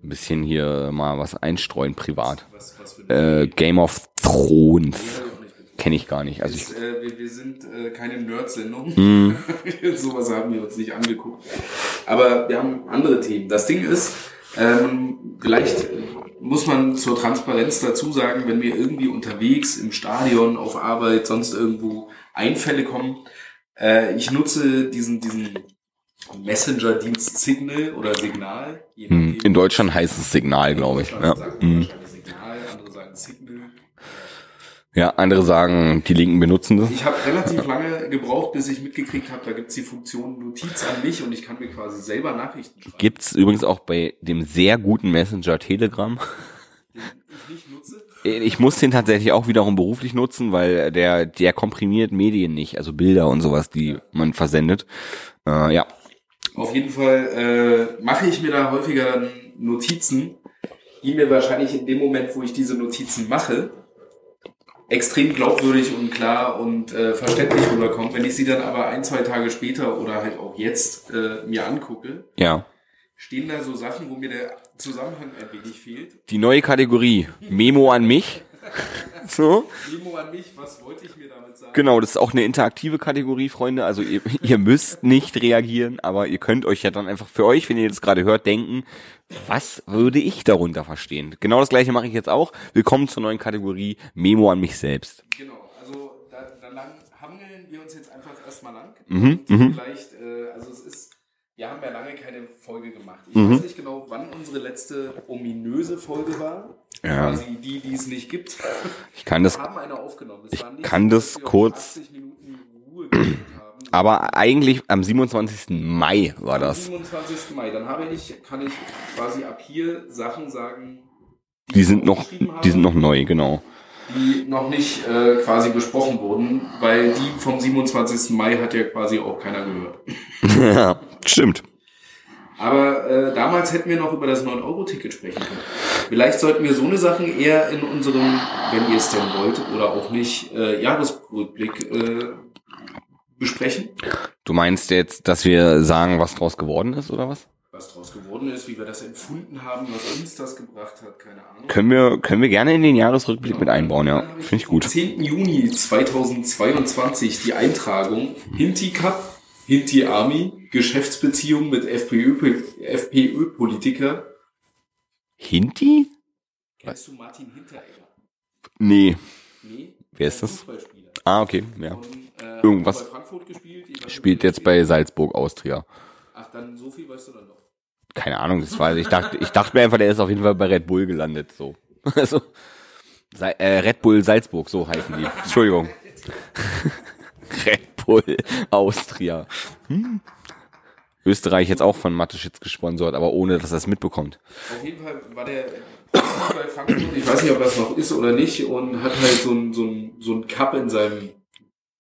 Ein bisschen hier mal was einstreuen privat. was, was Äh, Game of Thrones. Geguckt. Kenne ich gar nicht. Also ich, Ist, äh, wir, wir sind äh, keine Nerd-Sendung. Mhm. Sowas haben wir uns nicht angeguckt. Aber wir haben andere Themen. Das Ding ist, ähm, vielleicht muss man zur Transparenz dazu sagen, wenn wir irgendwie unterwegs im Stadion, auf Arbeit, sonst irgendwo Einfälle kommen, äh, ich nutze diesen, diesen Messenger-Dienst Signal oder Signal. hm, in Deutschland heißt es Signal, glaube ich. Ja. sagt man Hm. wahrscheinlich Signal, andere sagen Signal. Ja, andere sagen, die Linken benutzen das. Ich habe relativ lange gebraucht, bis ich mitgekriegt habe, da gibt's die Funktion Notiz an mich und ich kann mir quasi selber Nachrichten schreiben, Gibt's übrigens auch bei dem sehr guten Messenger Telegram. den ich nicht nutze. Ich muss den tatsächlich auch wiederum beruflich nutzen, weil der, der komprimiert Medien nicht, also Bilder und sowas, die man versendet. Äh, ja, Auf jeden Fall äh, mache ich mir da häufiger dann Notizen, die mir wahrscheinlich in dem Moment, wo ich diese Notizen mache, extrem glaubwürdig und klar und äh, verständlich rüberkommt. Wenn ich sie dann aber ein, zwei Tage später oder halt auch jetzt äh, mir angucke, ja. stehen da so Sachen, wo mir der Zusammenhang ein wenig fehlt. Die neue Kategorie Memo an mich. So. Memo an mich, was wollte ich mir damit sagen? Genau, das ist auch eine interaktive Kategorie, Freunde. Also ihr, ihr müsst nicht reagieren, aber ihr könnt euch ja dann einfach für euch, wenn ihr das gerade hört, denken, was würde ich darunter verstehen? Genau das gleiche mache ich jetzt auch. Willkommen zur neuen Kategorie Memo an mich selbst. Genau, also da, da lang hangeln wir uns jetzt einfach erstmal lang. Mhm, und vielleicht, äh, also es ist, wir haben ja lange keine Folge gemacht. Ich Mhm. weiß nicht genau, wann unsere letzte ominöse Folge war. Ja. Quasi die, die es nicht gibt. Ich kann das, Wir haben eine aufgenommen. Es Ich kann das kurz- 80 Minuten Ruhe gegeben haben. aber eigentlich am 27. Mai war Am das. 27. Mai. Dann habe ich, kann ich quasi ab hier Sachen sagen, Die ich sind noch, habe. die sind noch neu, genau. die noch nicht äh, quasi besprochen wurden, weil die vom 27. Mai hat ja quasi auch keiner gehört. ja, stimmt. Aber äh, damals hätten wir noch über das 9-Euro-Ticket sprechen können. Vielleicht sollten wir so eine Sachen eher in unserem, wenn ihr es denn wollt oder auch nicht, äh, Jahresrückblick äh, besprechen. Du meinst jetzt, dass wir sagen, was draus geworden ist, oder was? Was daraus geworden ist, wie wir das empfunden haben, was uns das gebracht hat, keine Ahnung. Können wir, können wir gerne in den Jahresrückblick mit einbauen, ja. Finde ich am gut. 10. Juni 2022 die Eintragung Hinti Cup, Hinti Army, Geschäftsbeziehung mit FPÖ FPÖ-Politiker. Hinti? Kennst du Martin Hinteregger? Nee. Nee. Wer ist das? Ah, okay, ja. Und, äh, Irgendwas. hat bei Frankfurt gespielt. Spielt jetzt bei Salzburg Austria. Ach, dann so viel weißt du dann doch. Keine Ahnung, das war, ich dachte, ich dachte mir einfach, der ist auf jeden Fall bei Red Bull gelandet, so. Also, äh, Red Bull Salzburg, so heißen die. Entschuldigung. Red Bull Austria. Hm. Österreich jetzt auch von Mateschitz gesponsert, aber ohne, dass er es mitbekommt. Auf jeden Fall war der bei Frankfurt, ich weiß nicht, ob das noch ist oder nicht, und hat halt so ein, so ein, so ein Cup in seinem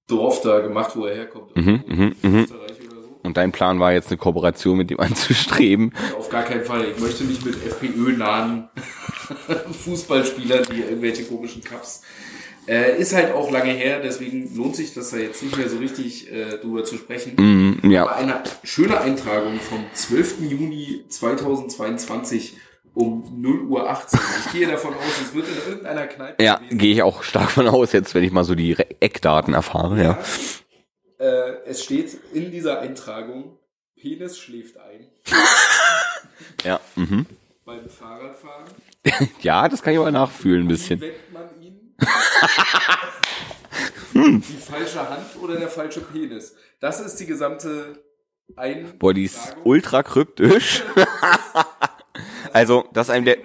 Dorf da gemacht, wo er herkommt. Mhm, mhm, mhm. Österreich oder so. Und dein Plan war jetzt eine Kooperation mit ihm anzustreben. Auf gar keinen Fall. Ich möchte nicht mit FPÖ-nahen Fußballspielern, die irgendwelche komischen Cups Äh, ist halt auch lange her, deswegen lohnt sich das da jetzt nicht mehr so richtig äh, drüber zu sprechen. Aber ja. eine schöne Eintragung vom 12. Juni 2022 um 0 Uhr 18. Ich gehe davon aus, es wird in irgendeiner Kneipe Ja, gehe ich auch stark von aus, jetzt, wenn ich mal so die Re- Eckdaten erfahre, ja. Äh, es steht in dieser Eintragung, Penis schläft ein Ja, mhm. beim Fahrradfahren. Ja, das kann ich aber nachfühlen ein bisschen. weckt ihn? Die falsche Hand oder der falsche Penis? Das ist die gesamte Eintragung. Boah, die ist ultra kryptisch. Also, dass einem der,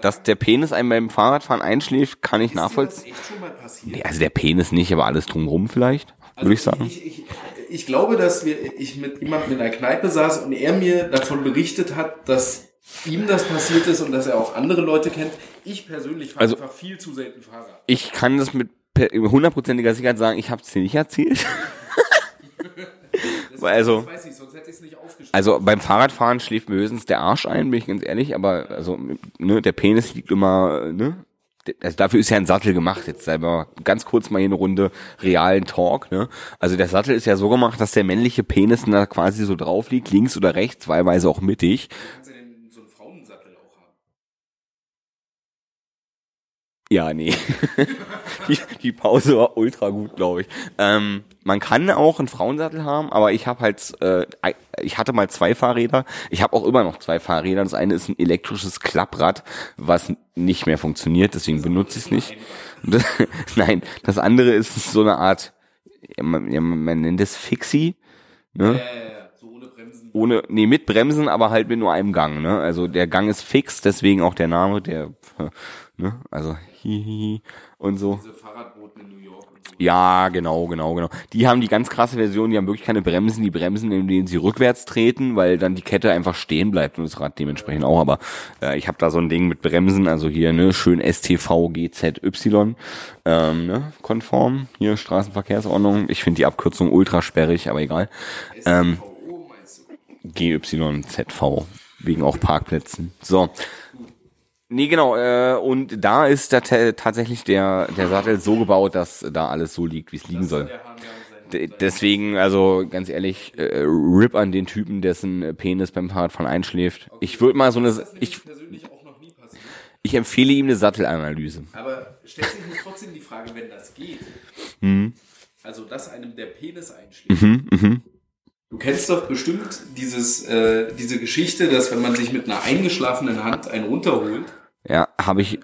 dass der Penis einem beim Fahrradfahren einschläft, kann ich nachvollziehen. das echt schon mal passiert? Nee, also der Penis nicht, aber alles drumherum vielleicht, würde ich sagen. Also Ich, ich, ich glaube, dass wir, ich mit jemandem in einer Kneipe saß und er mir davon berichtet hat, dass ihm das passiert ist und dass er auch andere Leute kennt. Ich persönlich fahre Also- einfach viel zu selten Fahrrad. Ich kann das mit hundertprozentiger Sicherheit sagen, ich habe es nicht erzählt. Das, also- nicht. Also beim Fahrradfahren schläft mir höchstens der Arsch ein, bin ich ganz ehrlich, aber also ne, der Penis liegt immer, ne? Also dafür ist ja ein Sattel gemacht, jetzt selber ganz kurz mal hier eine Runde realen Talk, ne? Also der Sattel ist ja so gemacht, dass der männliche Penis da quasi so drauf liegt, links oder rechts, wahlweise auch mittig. kannst du denn so einen Frauensattel auch haben? Ja, nee. die, die Pause war ultra gut, glaube ich. Ähm, man kann auch einen Frauensattel haben, aber ich habe halt, äh, ich hatte mal zwei Fahrräder. Ich habe auch immer noch zwei Fahrräder. Das eine ist ein elektrisches Klapprad, was nicht mehr funktioniert, deswegen benutze ich es nicht. Das, nein, das andere ist so eine Art, man, man nennt es Fixie. Ne? Ja, ja, ja, so ohne Bremsen. ohne, nee, mit Bremsen, aber halt mit nur einem Gang, ne? Also der Gang ist fix, deswegen auch der Name, der, ne? Also hihihi und so. Diese Fahrradboten in New York und so. Ja, genau, genau, genau. Die haben die ganz krasse Version, die haben wirklich keine Bremsen, die Bremsen, in denen sie rückwärts treten, weil dann die Kette einfach stehen bleibt und das Rad dementsprechend auch. Aber äh, ich habe da so ein Ding mit Bremsen, also hier ne schön STV GZY, ähm, ne, konform, hier Straßenverkehrsordnung. Ich finde die Abkürzung ultra sperrig, aber egal. Ähm? GYZV, wegen auch Parkplätzen. So. Nee, genau, äh, und da ist ta- tatsächlich der, der Sattel so gebaut, dass da alles so liegt, wie es liegen soll. Der. D deswegen, also ganz ehrlich, äh, RIP an den Typen, dessen äh, Penis beim Fahrradfahren einschläft. Ich würde mal so eine, ich, ich empfehle ihm eine Sattelanalyse. Aber stellt sich mir trotzdem die Frage, wenn das geht. Mhm. Also, dass einem der Penis einschlägt. Du kennst doch bestimmt dieses, äh, diese Geschichte, dass wenn man sich mit einer eingeschlafenen Hand einen runterholt, Ja, habe ich,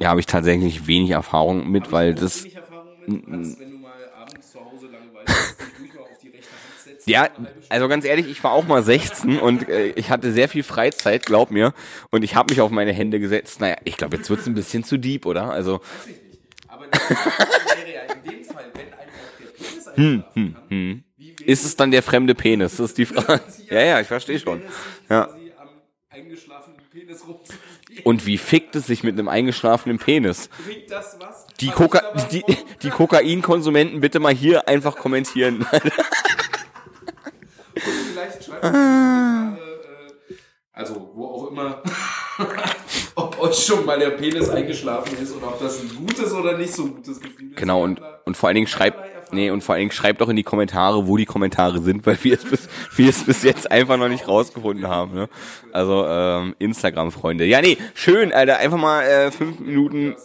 ja, habe ich tatsächlich wenig Erfahrung mit, Hab weil das. Ja, also ganz ehrlich, ich war auch mal 16 und äh, ich hatte sehr viel Freizeit, glaub mir. Und ich habe mich auf meine Hände gesetzt. Naja, ich glaube, jetzt wird's ein bisschen zu deep, oder? Also, Weiß ich nicht. Aber in dem Fall, wenn einem auch der Penis kann, wie wäre ist es dann der fremde Penis? Das ist die Frage. Ja, ja, ich verstehe schon. Ja. Penis? Und wie fickt es sich mit einem eingeschlafenen Penis? Bringt das was? Die, Koka die, die Kokainkonsumenten bitte mal hier einfach kommentieren. Vielleicht schreibt äh, also wo auch immer, ob euch schon mal der Penis eingeschlafen ist oder ob das ein gutes oder nicht so gutes Gefühl ist. Genau, und, und vor allen Dingen schreibt, nee, und vor allen Dingen schreibt doch in die Kommentare, wo die Kommentare sind, weil wir es bis, wir es bis jetzt einfach noch nicht rausgefunden haben, ne? Also, ähm, Instagram-Freunde. Ja, nee, schön, Alter, einfach mal, äh, fünf Minuten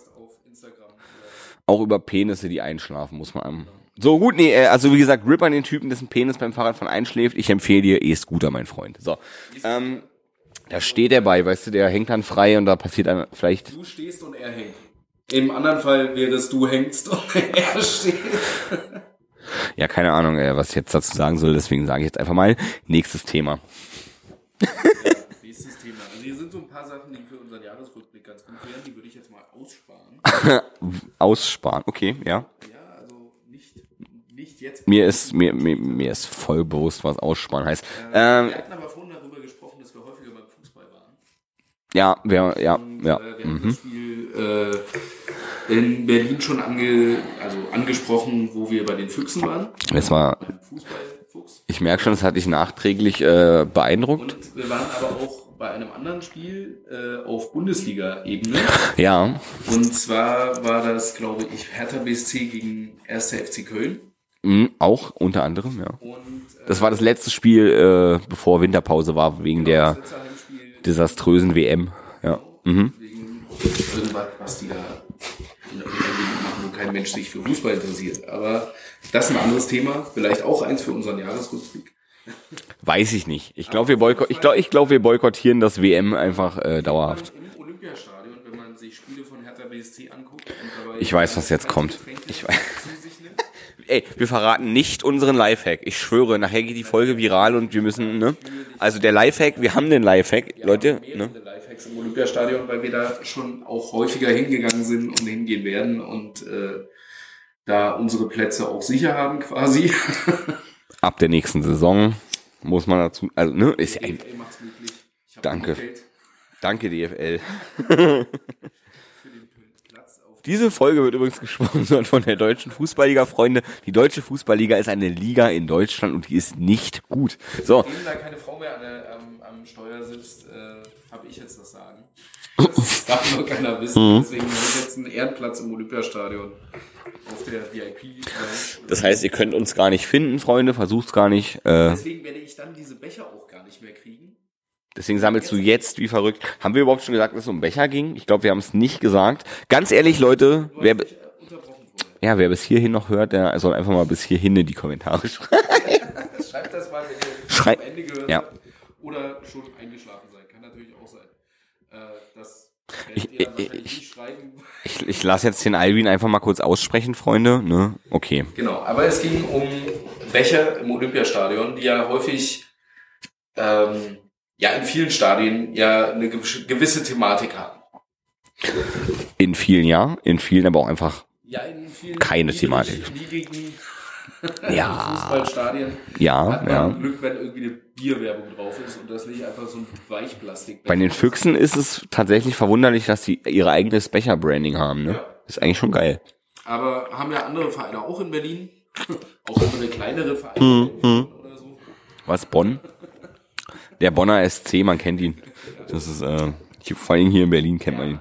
auch über Penisse, die einschlafen, muss man einem. So, gut, nee, äh, also wie gesagt, Rip an den Typen, dessen Penis beim Fahrradfahren einschläft. Ich empfehle dir E-Scooter, mein Freund. So, ähm, da steht er bei, weißt du, der hängt dann frei und da passiert dann vielleicht, Du stehst und er hängt. Im anderen Fall wäre es du hängst und er steht. ja, keine Ahnung, äh, was ich jetzt dazu sagen soll, deswegen sage ich jetzt einfach mal, nächstes Thema. Nächstes Thema. Also hier sind so ein paar Sachen, die für unseren Jahresrückblick ganz gut wären. Die würde ich jetzt mal aussparen. Aussparen, okay, ja. Ja, also nicht, nicht jetzt. Mir ist, mir, mir, mir ist voll bewusst, was Aussparen heißt. Ähm, Wir hatten aber vorhin darüber gesprochen, dass wir häufiger beim Fußball waren. ja, wer, ja, Und, ja. äh, wir haben das Spiel äh, in Berlin schon ange, also angesprochen, wo wir bei den Füchsen waren. Es war, ich merke schon, es hat dich nachträglich äh, beeindruckt. Und wir waren aber auch bei einem anderen Spiel äh, auf Bundesliga-Ebene. Ja, Und zwar war das, glaube ich, Hertha BSC gegen 1. FC Köln. mhm, auch unter anderem, ja. Und äh, Das war das letzte Spiel, äh, bevor Winterpause war, wegen das der desaströsen WM. Ja. Mhm. wegen irgendwas, was die da in irgendeiner Gegend machen, wo kein Mensch sich für Fußball interessiert. Aber das ist ein anderes Thema. Vielleicht auch eins für unseren Jahresrückblick. Weiß ich nicht. Ich glaube, wir, boykott, ich glaub, ich glaub, wir boykottieren das WM einfach äh, dauerhaft. Im Olympiastadion, wenn man sich Spiele von Hertha BSC anguckt. Und dabei Ich weiß, was jetzt kommt. Ich weiß. Ey, wir verraten nicht unseren Lifehack. Ich schwöre, nachher geht die Folge viral und wir müssen, ne? Also der Lifehack, wir haben den Lifehack, Leute, mehrere ne? Lifehacks im Olympiastadion, weil wir da schon auch häufiger hingegangen sind und hingehen werden und äh, da unsere Plätze auch sicher haben quasi. Ab der nächsten Saison muss man dazu, also, ne? Ist ja ein, Danke. danke DFL. für den Platz auf Diese Folge wird übrigens gesponsert von der Deutschen Fußballliga, Freunde. Die Deutsche Fußballliga ist eine Liga in Deutschland und die ist nicht gut. So, Dem da keine Frau mehr an der, am, am Steuer sitzt, äh, habe ich jetzt das Sagen. Das darf nur keiner Mhm. wissen. Deswegen habe ich jetzt einen Ehrenplatz im Olympiastadion auf der VIP. das heißt, ihr könnt uns gar nicht finden, Freunde, versucht's gar nicht. Äh, Deswegen werde ich dann diese Becher auch gar nicht mehr kriegen. Deswegen sammelst du jetzt wie verrückt. Haben wir überhaupt schon gesagt, dass es um Becher ging? Ich glaube, wir haben es nicht gesagt. Ganz ehrlich, Leute, wer, ja, wer bis hierhin noch hört, der soll einfach mal bis hierhin in die Kommentare schreiben. Schreibt das mal, wenn ihr am Ende gehört Ja. habt. Oder schon eingeschlafen seid. Kann natürlich auch sein. Äh, das Ich- ich-. Ich, ich lasse jetzt den Alvin einfach mal kurz aussprechen, Freunde. Ne? Okay. Genau, aber es ging um Becher im Olympiastadion, die ja häufig ähm, ja in vielen Stadien ja eine gew- gewisse Thematik haben. In vielen ja, in vielen aber auch einfach Ja, in vielen Keine Thematik. Ja. Fußballstadien Ja, hat man ja. Glück, wenn irgendwie eine Bierwerbung drauf ist und das nicht einfach so ein Weichplastik. Bei den Füchsen ist es tatsächlich verwunderlich, dass die ihre eigenes Becher-Branding haben. Ne? Ja. Ist eigentlich schon geil. Aber haben ja andere Vereine auch in Berlin. Auch andere kleinere Vereine Hm, oder so. Was, Bonn? Der Bonner SC, man kennt ihn. Das ist, äh, hier, vor allem hier in Berlin kennt man ihn.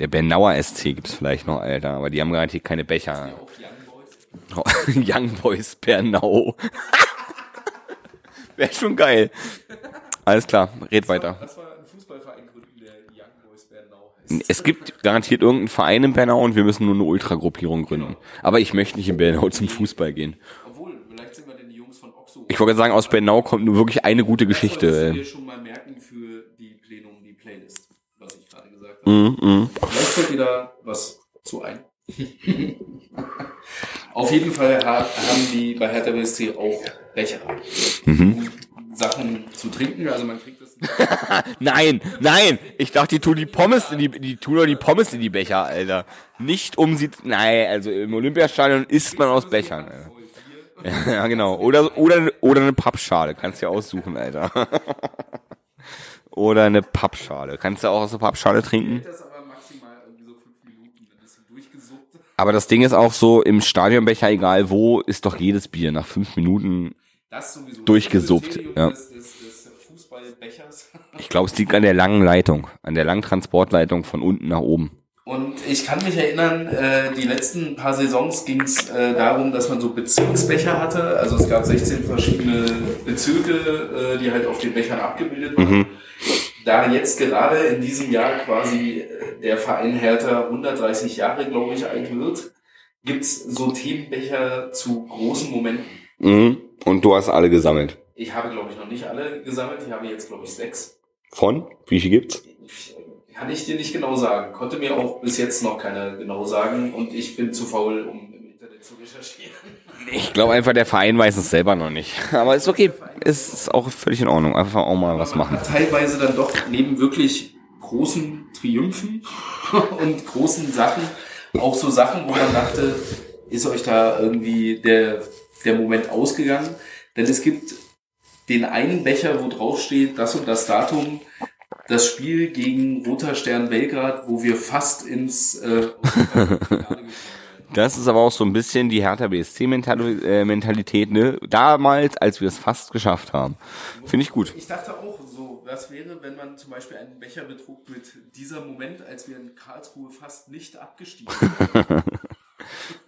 Der Bernauer SC gibt's vielleicht noch, Alter, aber die haben garantiert keine Becher. Auch Young Boys. Young Boys Bernau. Wäre schon geil. Alles klar, red weiter. Das war ein Fußballverein gründen, der Young Boys Bernau heißt. Es gibt garantiert irgendeinen Verein in Bernau und wir müssen nur eine Ultragruppierung gründen. Aber ich möchte nicht in Bernau zum Fußball gehen. Obwohl, vielleicht sind wir denn die Jungs von Oxo. Ich wollte sagen, aus Bernau kommt nur wirklich eine gute Das solltest du Geschichte. dir schon mal merken für die Plenum, die Playlist, was ich gerade gesagt habe. Mhm, mhm. Vielleicht fällt dir da was zu ein. Auf jeden Fall ha- haben die bei Hertha BSC auch Becher. Mhm. Sachen zu trinken, also man kriegt das Nein, nein, ich dachte, die tun die Pommes in die, die tun doch die Pommes in die Becher, Alter. Nicht um sie, nein, also im Olympiastadion isst man aus Bechern, Alter. Ja, genau. Oder, oder, oder eine Pappschale, kannst du ja aussuchen, Alter. Oder eine Pappschale. Kannst du auch aus der Pappschale trinken? aber das Ding ist auch so, im Stadionbecher, egal wo, ist doch jedes Bier nach fünf Minuten. Durchgesuppt, ja. Des, des, des Fußballbechers. Ich glaube, es liegt an der langen Leitung, an der langen Transportleitung von unten nach oben. Und ich kann mich erinnern, äh, die letzten paar Saisons ging es äh, darum, dass man so Bezirksbecher hatte. Also es gab 16 verschiedene Bezirke, äh, die halt auf den Bechern abgebildet waren. Da jetzt gerade in diesem Jahr quasi äh, der Verein Hertha 130 Jahre, glaube ich, alt wird, gibt's so Themenbecher zu großen Momenten. Mhm. Und du hast alle gesammelt. Ich habe, glaube ich, noch nicht alle gesammelt. Ich habe jetzt, glaube ich, sechs. Von? Wie viel gibt's? Kann ich dir nicht genau sagen. Konnte mir auch bis jetzt noch keiner genau sagen und ich bin zu faul, um im Internet zu recherchieren. Ich glaube einfach, der Verein weiß es selber noch nicht. Aber ist okay. Es ist auch völlig in Ordnung. Einfach auch mal was machen. Teilweise dann doch neben wirklich großen Triumphen und großen Sachen auch so Sachen, wo man dachte, ist euch da irgendwie der, der Moment ausgegangen? Denn es gibt den einen Becher, wo drauf steht, das und das Datum, das Spiel gegen Roter Stern Belgrad, wo wir fast ins äh, Finale gekommen wären. Das ist aber auch so ein bisschen die Hertha BSC-Mentalität, ne? Damals, als wir es fast geschafft haben. Finde ich gut. Ich dachte auch so, was wäre, wenn man zum Beispiel einen Becher betrug mit dieser Moment, als wir in Karlsruhe fast nicht abgestiegen sind?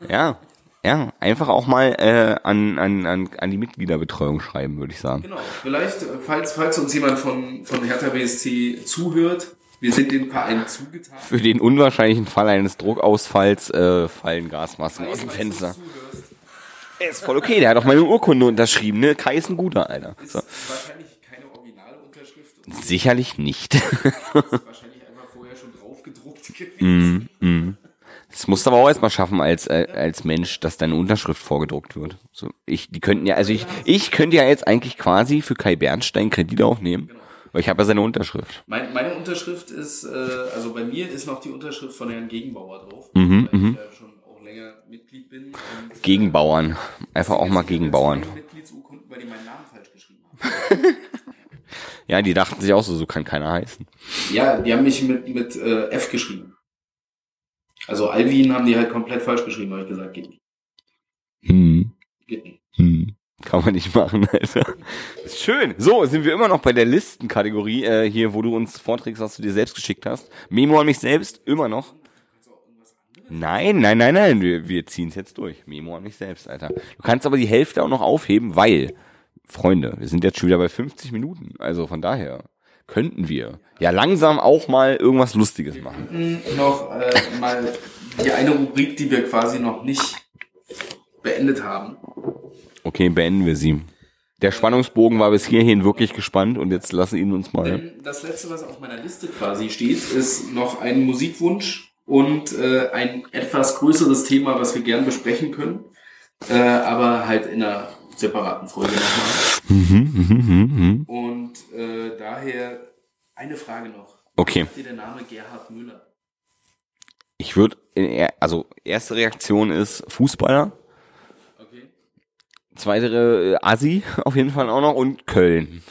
Ja, ja, einfach auch mal äh, an, an, an, an die Mitgliederbetreuung schreiben, würde ich sagen. Genau. Vielleicht, äh, falls, falls uns jemand von, von Hertha BSC zuhört, wir sind dem Verein zugetan. Für den unwahrscheinlichen Fall eines Druckausfalls äh, fallen Gasmasken aus dem Fenster. Er ist voll okay, der hat auch meine Urkunde unterschrieben, ne? Kai ist ein guter, Alter. Ist So. wahrscheinlich keine Originalunterschrift ist Sicherlich nicht. wahrscheinlich einfach vorher schon draufgedruckt gewesen. Das musst du aber auch erstmal schaffen als, äh, als Mensch, dass deine Unterschrift vorgedruckt wird. So, ich, die könnten ja, also ich, ich könnte ja jetzt eigentlich quasi für Kai Bernstein Kredit aufnehmen, weil ich habe ja seine Unterschrift. Mein, meine Unterschrift ist, äh, also bei mir ist noch die Unterschrift von Herrn Gegenbauer drauf, Mhm, weil ich ja schon auch länger Mitglied bin. Und, Gegenbauern. Einfach auch mal Gegenbauern. Zwei Mitgliedsurkunden, weil die meinen Namen falsch geschrieben haben. Ja, die dachten sich auch so, so kann keiner heißen. Ja, die haben mich mit, mit äh, F geschrieben. Also Alvin haben die halt komplett falsch geschrieben, habe ich gesagt, geht nicht. Hm. Geht nicht. Hm. Kann man nicht machen, Alter. Schön. So, sind wir immer noch bei der Listenkategorie, äh, hier, wo du uns vorträgst, was du dir selbst geschickt hast. Memo an mich selbst, immer noch. Nein, nein, nein, nein, wir, wir ziehen es jetzt durch. Memo an mich selbst, Alter. Du kannst aber die Hälfte auch noch aufheben, weil, Freunde, wir sind jetzt schon wieder bei 50 Minuten. Also von daher könnten wir ja langsam auch mal irgendwas Lustiges machen. Noch äh, mal die eine Rubrik, die wir quasi noch nicht beendet haben. Okay, beenden wir sie. Der Spannungsbogen war bis hierhin wirklich gespannt und jetzt lassen ihn uns mal. Das letzte, was auf meiner Liste quasi steht, ist noch ein Musikwunsch und äh, ein etwas größeres Thema, was wir gern besprechen können, äh, aber halt in einer separaten Folge nochmal. Und äh, daher eine Frage noch. Okay. Sagt dir der Name Gerhard Müller? Ich würde, also erste Reaktion ist Fußballer, Okay. zweite äh, Assi auf jeden Fall auch noch und Köln.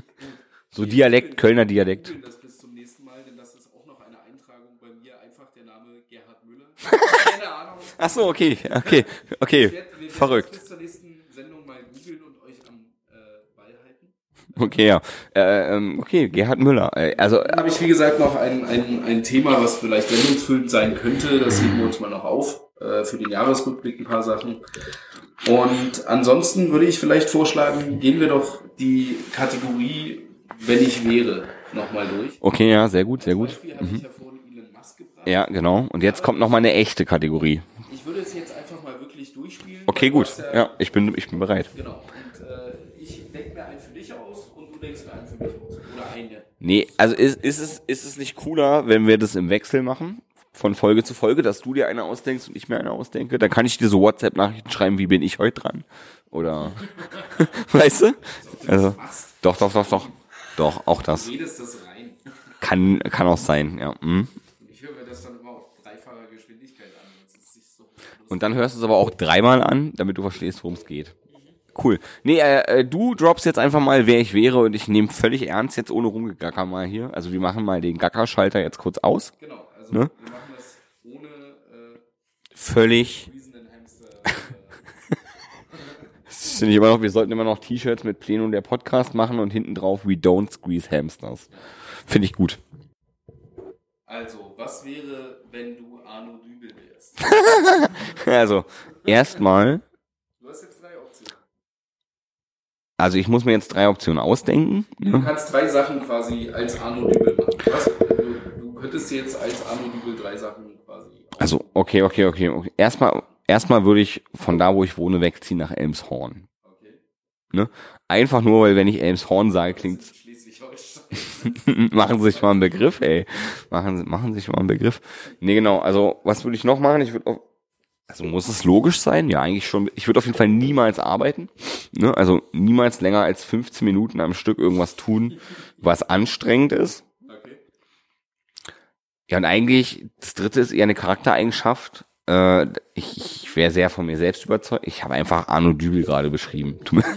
so Dialekt, Kölner Dialekt. das bis zum nächsten Mal, denn das ist auch noch eine Eintragung bei mir. Einfach der Name Gerhard Müller. Keine Ahnung. Ach so, okay, okay, okay, verrückt. das bis zur nächsten Sendung mal googeln und euch am äh, Ball halten. Okay, ja, äh, ähm, okay, Gerhard Müller. Äh, also Dann habe ich, wie gesagt, noch ein, ein, ein Thema, was vielleicht sendungsfüllend sein könnte. Das heben wir uns mal noch auf. Äh, für den Jahresrückblick ein paar Sachen. Und ansonsten würde ich vielleicht vorschlagen, gehen wir doch die Kategorie, wenn ich wäre, nochmal durch. okay, ja, sehr gut, sehr gut. Ich ja. Ja, genau. Und jetzt kommt noch mal eine echte Kategorie. Ich würde es jetzt einfach mal wirklich durchspielen. Okay, gut. Ja, ich bin, ich bin bereit. Genau. Nee, also ist, ist, es, ist es nicht cooler, wenn wir das im Wechsel machen? Von Folge zu Folge, dass du dir eine ausdenkst und ich mir eine ausdenke? Dann kann ich dir so WhatsApp-Nachrichten schreiben, wie bin ich heute dran? Oder, weißt du? Also, doch, doch, doch, doch. Doch, auch das. Du redest das rein. Kann, kann auch sein, ja. Mhm. Ich höre mir das dann immer auf dreifacher Geschwindigkeit an. So Und dann hörst du es aber auch dreimal an, damit du verstehst, worum es geht. Cool. Nee, äh, äh, du droppst jetzt einfach mal, wer ich wäre und ich nehme völlig ernst jetzt ohne rumgegacker mal hier. Also wir machen mal den Gackerschalter jetzt kurz aus. Genau. Also Ne? wir machen das ohne äh, Völlig. Äh, Das finde ich immer noch, wir sollten immer noch T-Shirts mit Plenum der Podcast machen und hinten drauf We don't squeeze hamsters. Finde ich gut. also, was wäre, wenn du Arno Dübel wärst? Also, erstmal, Du hast jetzt drei Optionen. Also ich muss mir jetzt drei Optionen ausdenken. Du Ne? kannst drei Sachen quasi als Arno Dübel machen. Was, du, du könntest jetzt als Arno Dübel drei Sachen quasi. Also, okay, okay, okay, okay. Erstmal, erstmal würde ich von da, wo ich wohne, wegziehen nach Elmshorn. Okay. Ne? Einfach nur, weil wenn ich Elmshorn sage, klingt machen Sie sich mal einen Begriff, ey. Machen Sie, machen Sie sich mal einen Begriff. Nee, genau. Also, was würde ich noch machen? Ich würde auch, also muss es logisch sein? Ja, eigentlich schon. Ich würde auf jeden Fall niemals arbeiten. Ne? Also niemals länger als 15 Minuten am Stück irgendwas tun, was anstrengend ist. Okay. Ja, und eigentlich, das dritte ist eher eine Charaktereigenschaft. Äh, ich ich wäre sehr von mir selbst überzeugt. Ich habe einfach Arno Dübel gerade beschrieben. Mir-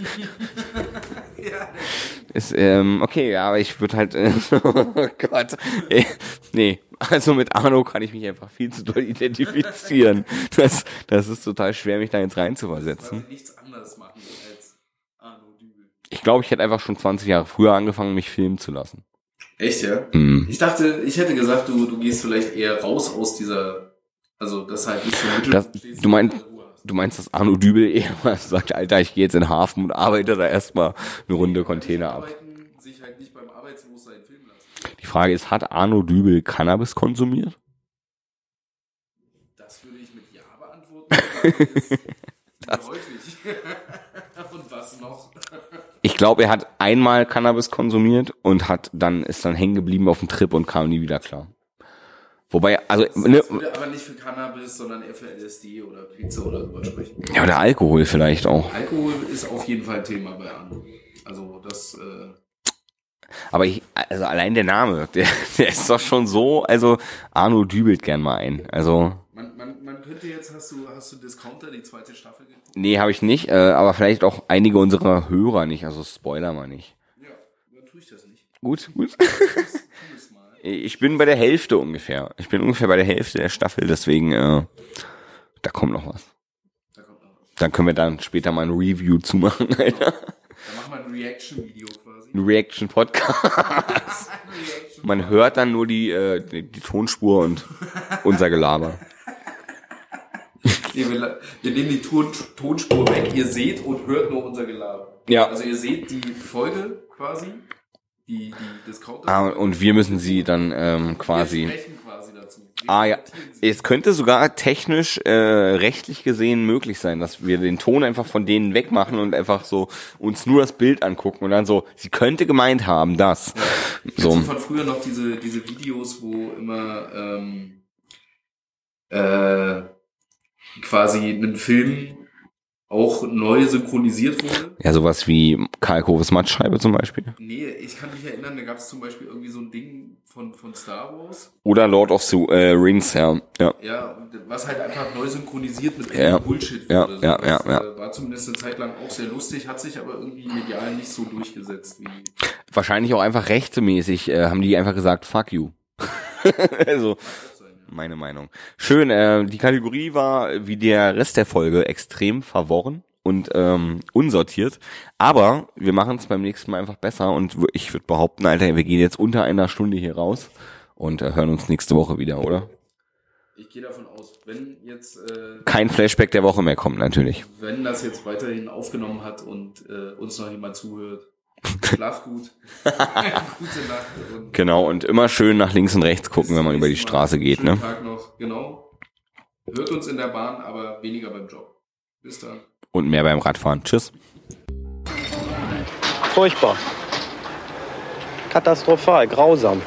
Ist, ähm, okay, ja, aber ich würde halt, äh, oh Gott, äh, nee, also mit Arno kann ich mich einfach viel zu doll identifizieren. Das, das ist total schwer, mich da jetzt reinzuversetzen. Quasi nichts anderes machen als Arno Dübel. Ich glaube, ich hätte einfach schon 20 Jahre früher angefangen, mich filmen zu lassen. Echt, ja? Mhm. Ich dachte, ich hätte gesagt, du, du gehst vielleicht eher raus aus dieser, also das halt nicht so im Das, du meinst, du meinst, dass Arno Dübel eher mal sagt, Alter, ich gehe jetzt in den Hafen und arbeite da erstmal eine Runde Container ab. Arbeiten, sich halt nicht beim Arbeitslossein filmen lassen. Die Frage ist, hat Arno Dübel Cannabis konsumiert? Das würde ich mit Ja beantworten. Häufig. Und was noch? Ich glaube, er hat einmal Cannabis konsumiert und hat dann ist dann hängen geblieben auf dem Trip und kam nie wieder klar. Wobei, also ne, Das würde aber nicht für Cannabis, sondern eher für LSD oder Pizza oder sowas sprechen. ja, oder Alkohol vielleicht auch. Alkohol ist auf jeden Fall Thema bei Arno. Also das, äh, Aber ich, also allein der Name, der, der ist doch schon so, also Arno dübelt gern mal ein. Also man, man, man könnte jetzt, hast du, hast du Discounter, die zweite Staffel geguckt? nee, habe ich nicht, äh, aber vielleicht auch einige unserer Hörer nicht. Also Spoiler mal nicht. Ja, dann tue ich das nicht. Gut, gut. Ich bin bei der Hälfte ungefähr. Ich bin ungefähr bei der Hälfte der Staffel, deswegen äh, da kommt noch was. Da kommt noch was. Dann können wir dann später mal ein Review zumachen, Alter. Da machen wir ein Reaction-Video quasi. Ein Reaction-Podcast. Reaction. Man hört dann nur die, äh, die, die Tonspur und unser Gelaber. Nee, wir, nehmen die Ton, Tonspur weg, ihr seht und hört nur unser Gelaber. Ja. Also ihr seht die Folge quasi, die, die Discounter. Ah, und wir müssen sie dann ähm, quasi. sprechen quasi dazu. Wir Ah ja, es könnte sogar technisch äh, rechtlich gesehen möglich sein, dass wir den Ton einfach von denen wegmachen und einfach so uns nur das Bild angucken und dann so, sie könnte gemeint haben, das. Kennst So. von früher noch diese, diese Videos, wo immer ähm, äh, quasi ein Film auch neu synchronisiert wurde? Ja, sowas wie Karl Koves Mattscheibe zum Beispiel. Nee, ich kann mich erinnern, da gab es zum Beispiel irgendwie so ein Ding von, von Star Wars. Oder Lord of the äh, Rings, ja. ja. Ja, was halt einfach neu synchronisiert mit Ja. Bullshit Ja, wurde. ja, das, ja, ja. äh, War zumindest eine Zeit lang auch sehr lustig, hat sich aber irgendwie medial nicht so durchgesetzt wie. Wahrscheinlich auch einfach rechtemäßig äh, haben die einfach gesagt, fuck you. also, meine Meinung. Schön, äh, die Kategorie war wie der Rest der Folge extrem verworren und ähm, unsortiert. Aber wir machen es beim nächsten Mal einfach besser und ich würde behaupten, Alter, wir gehen jetzt unter einer Stunde hier raus und äh, hören uns nächste Woche wieder, oder? Ich gehe davon aus, wenn jetzt, äh, Kein Flashback der Woche mehr kommt, natürlich. wenn das jetzt weiterhin aufgenommen hat und äh, uns noch jemand zuhört, schlaf gut, gute Nacht und Genau, und immer schön nach links und rechts gucken, wenn man über die nächsten Mal. Straße geht, Schönen ne? Tag noch, genau. Hört uns in der Bahn, aber weniger beim Job. Bis dann. Und mehr beim Radfahren. Tschüss. Furchtbar. Katastrophal, grausam.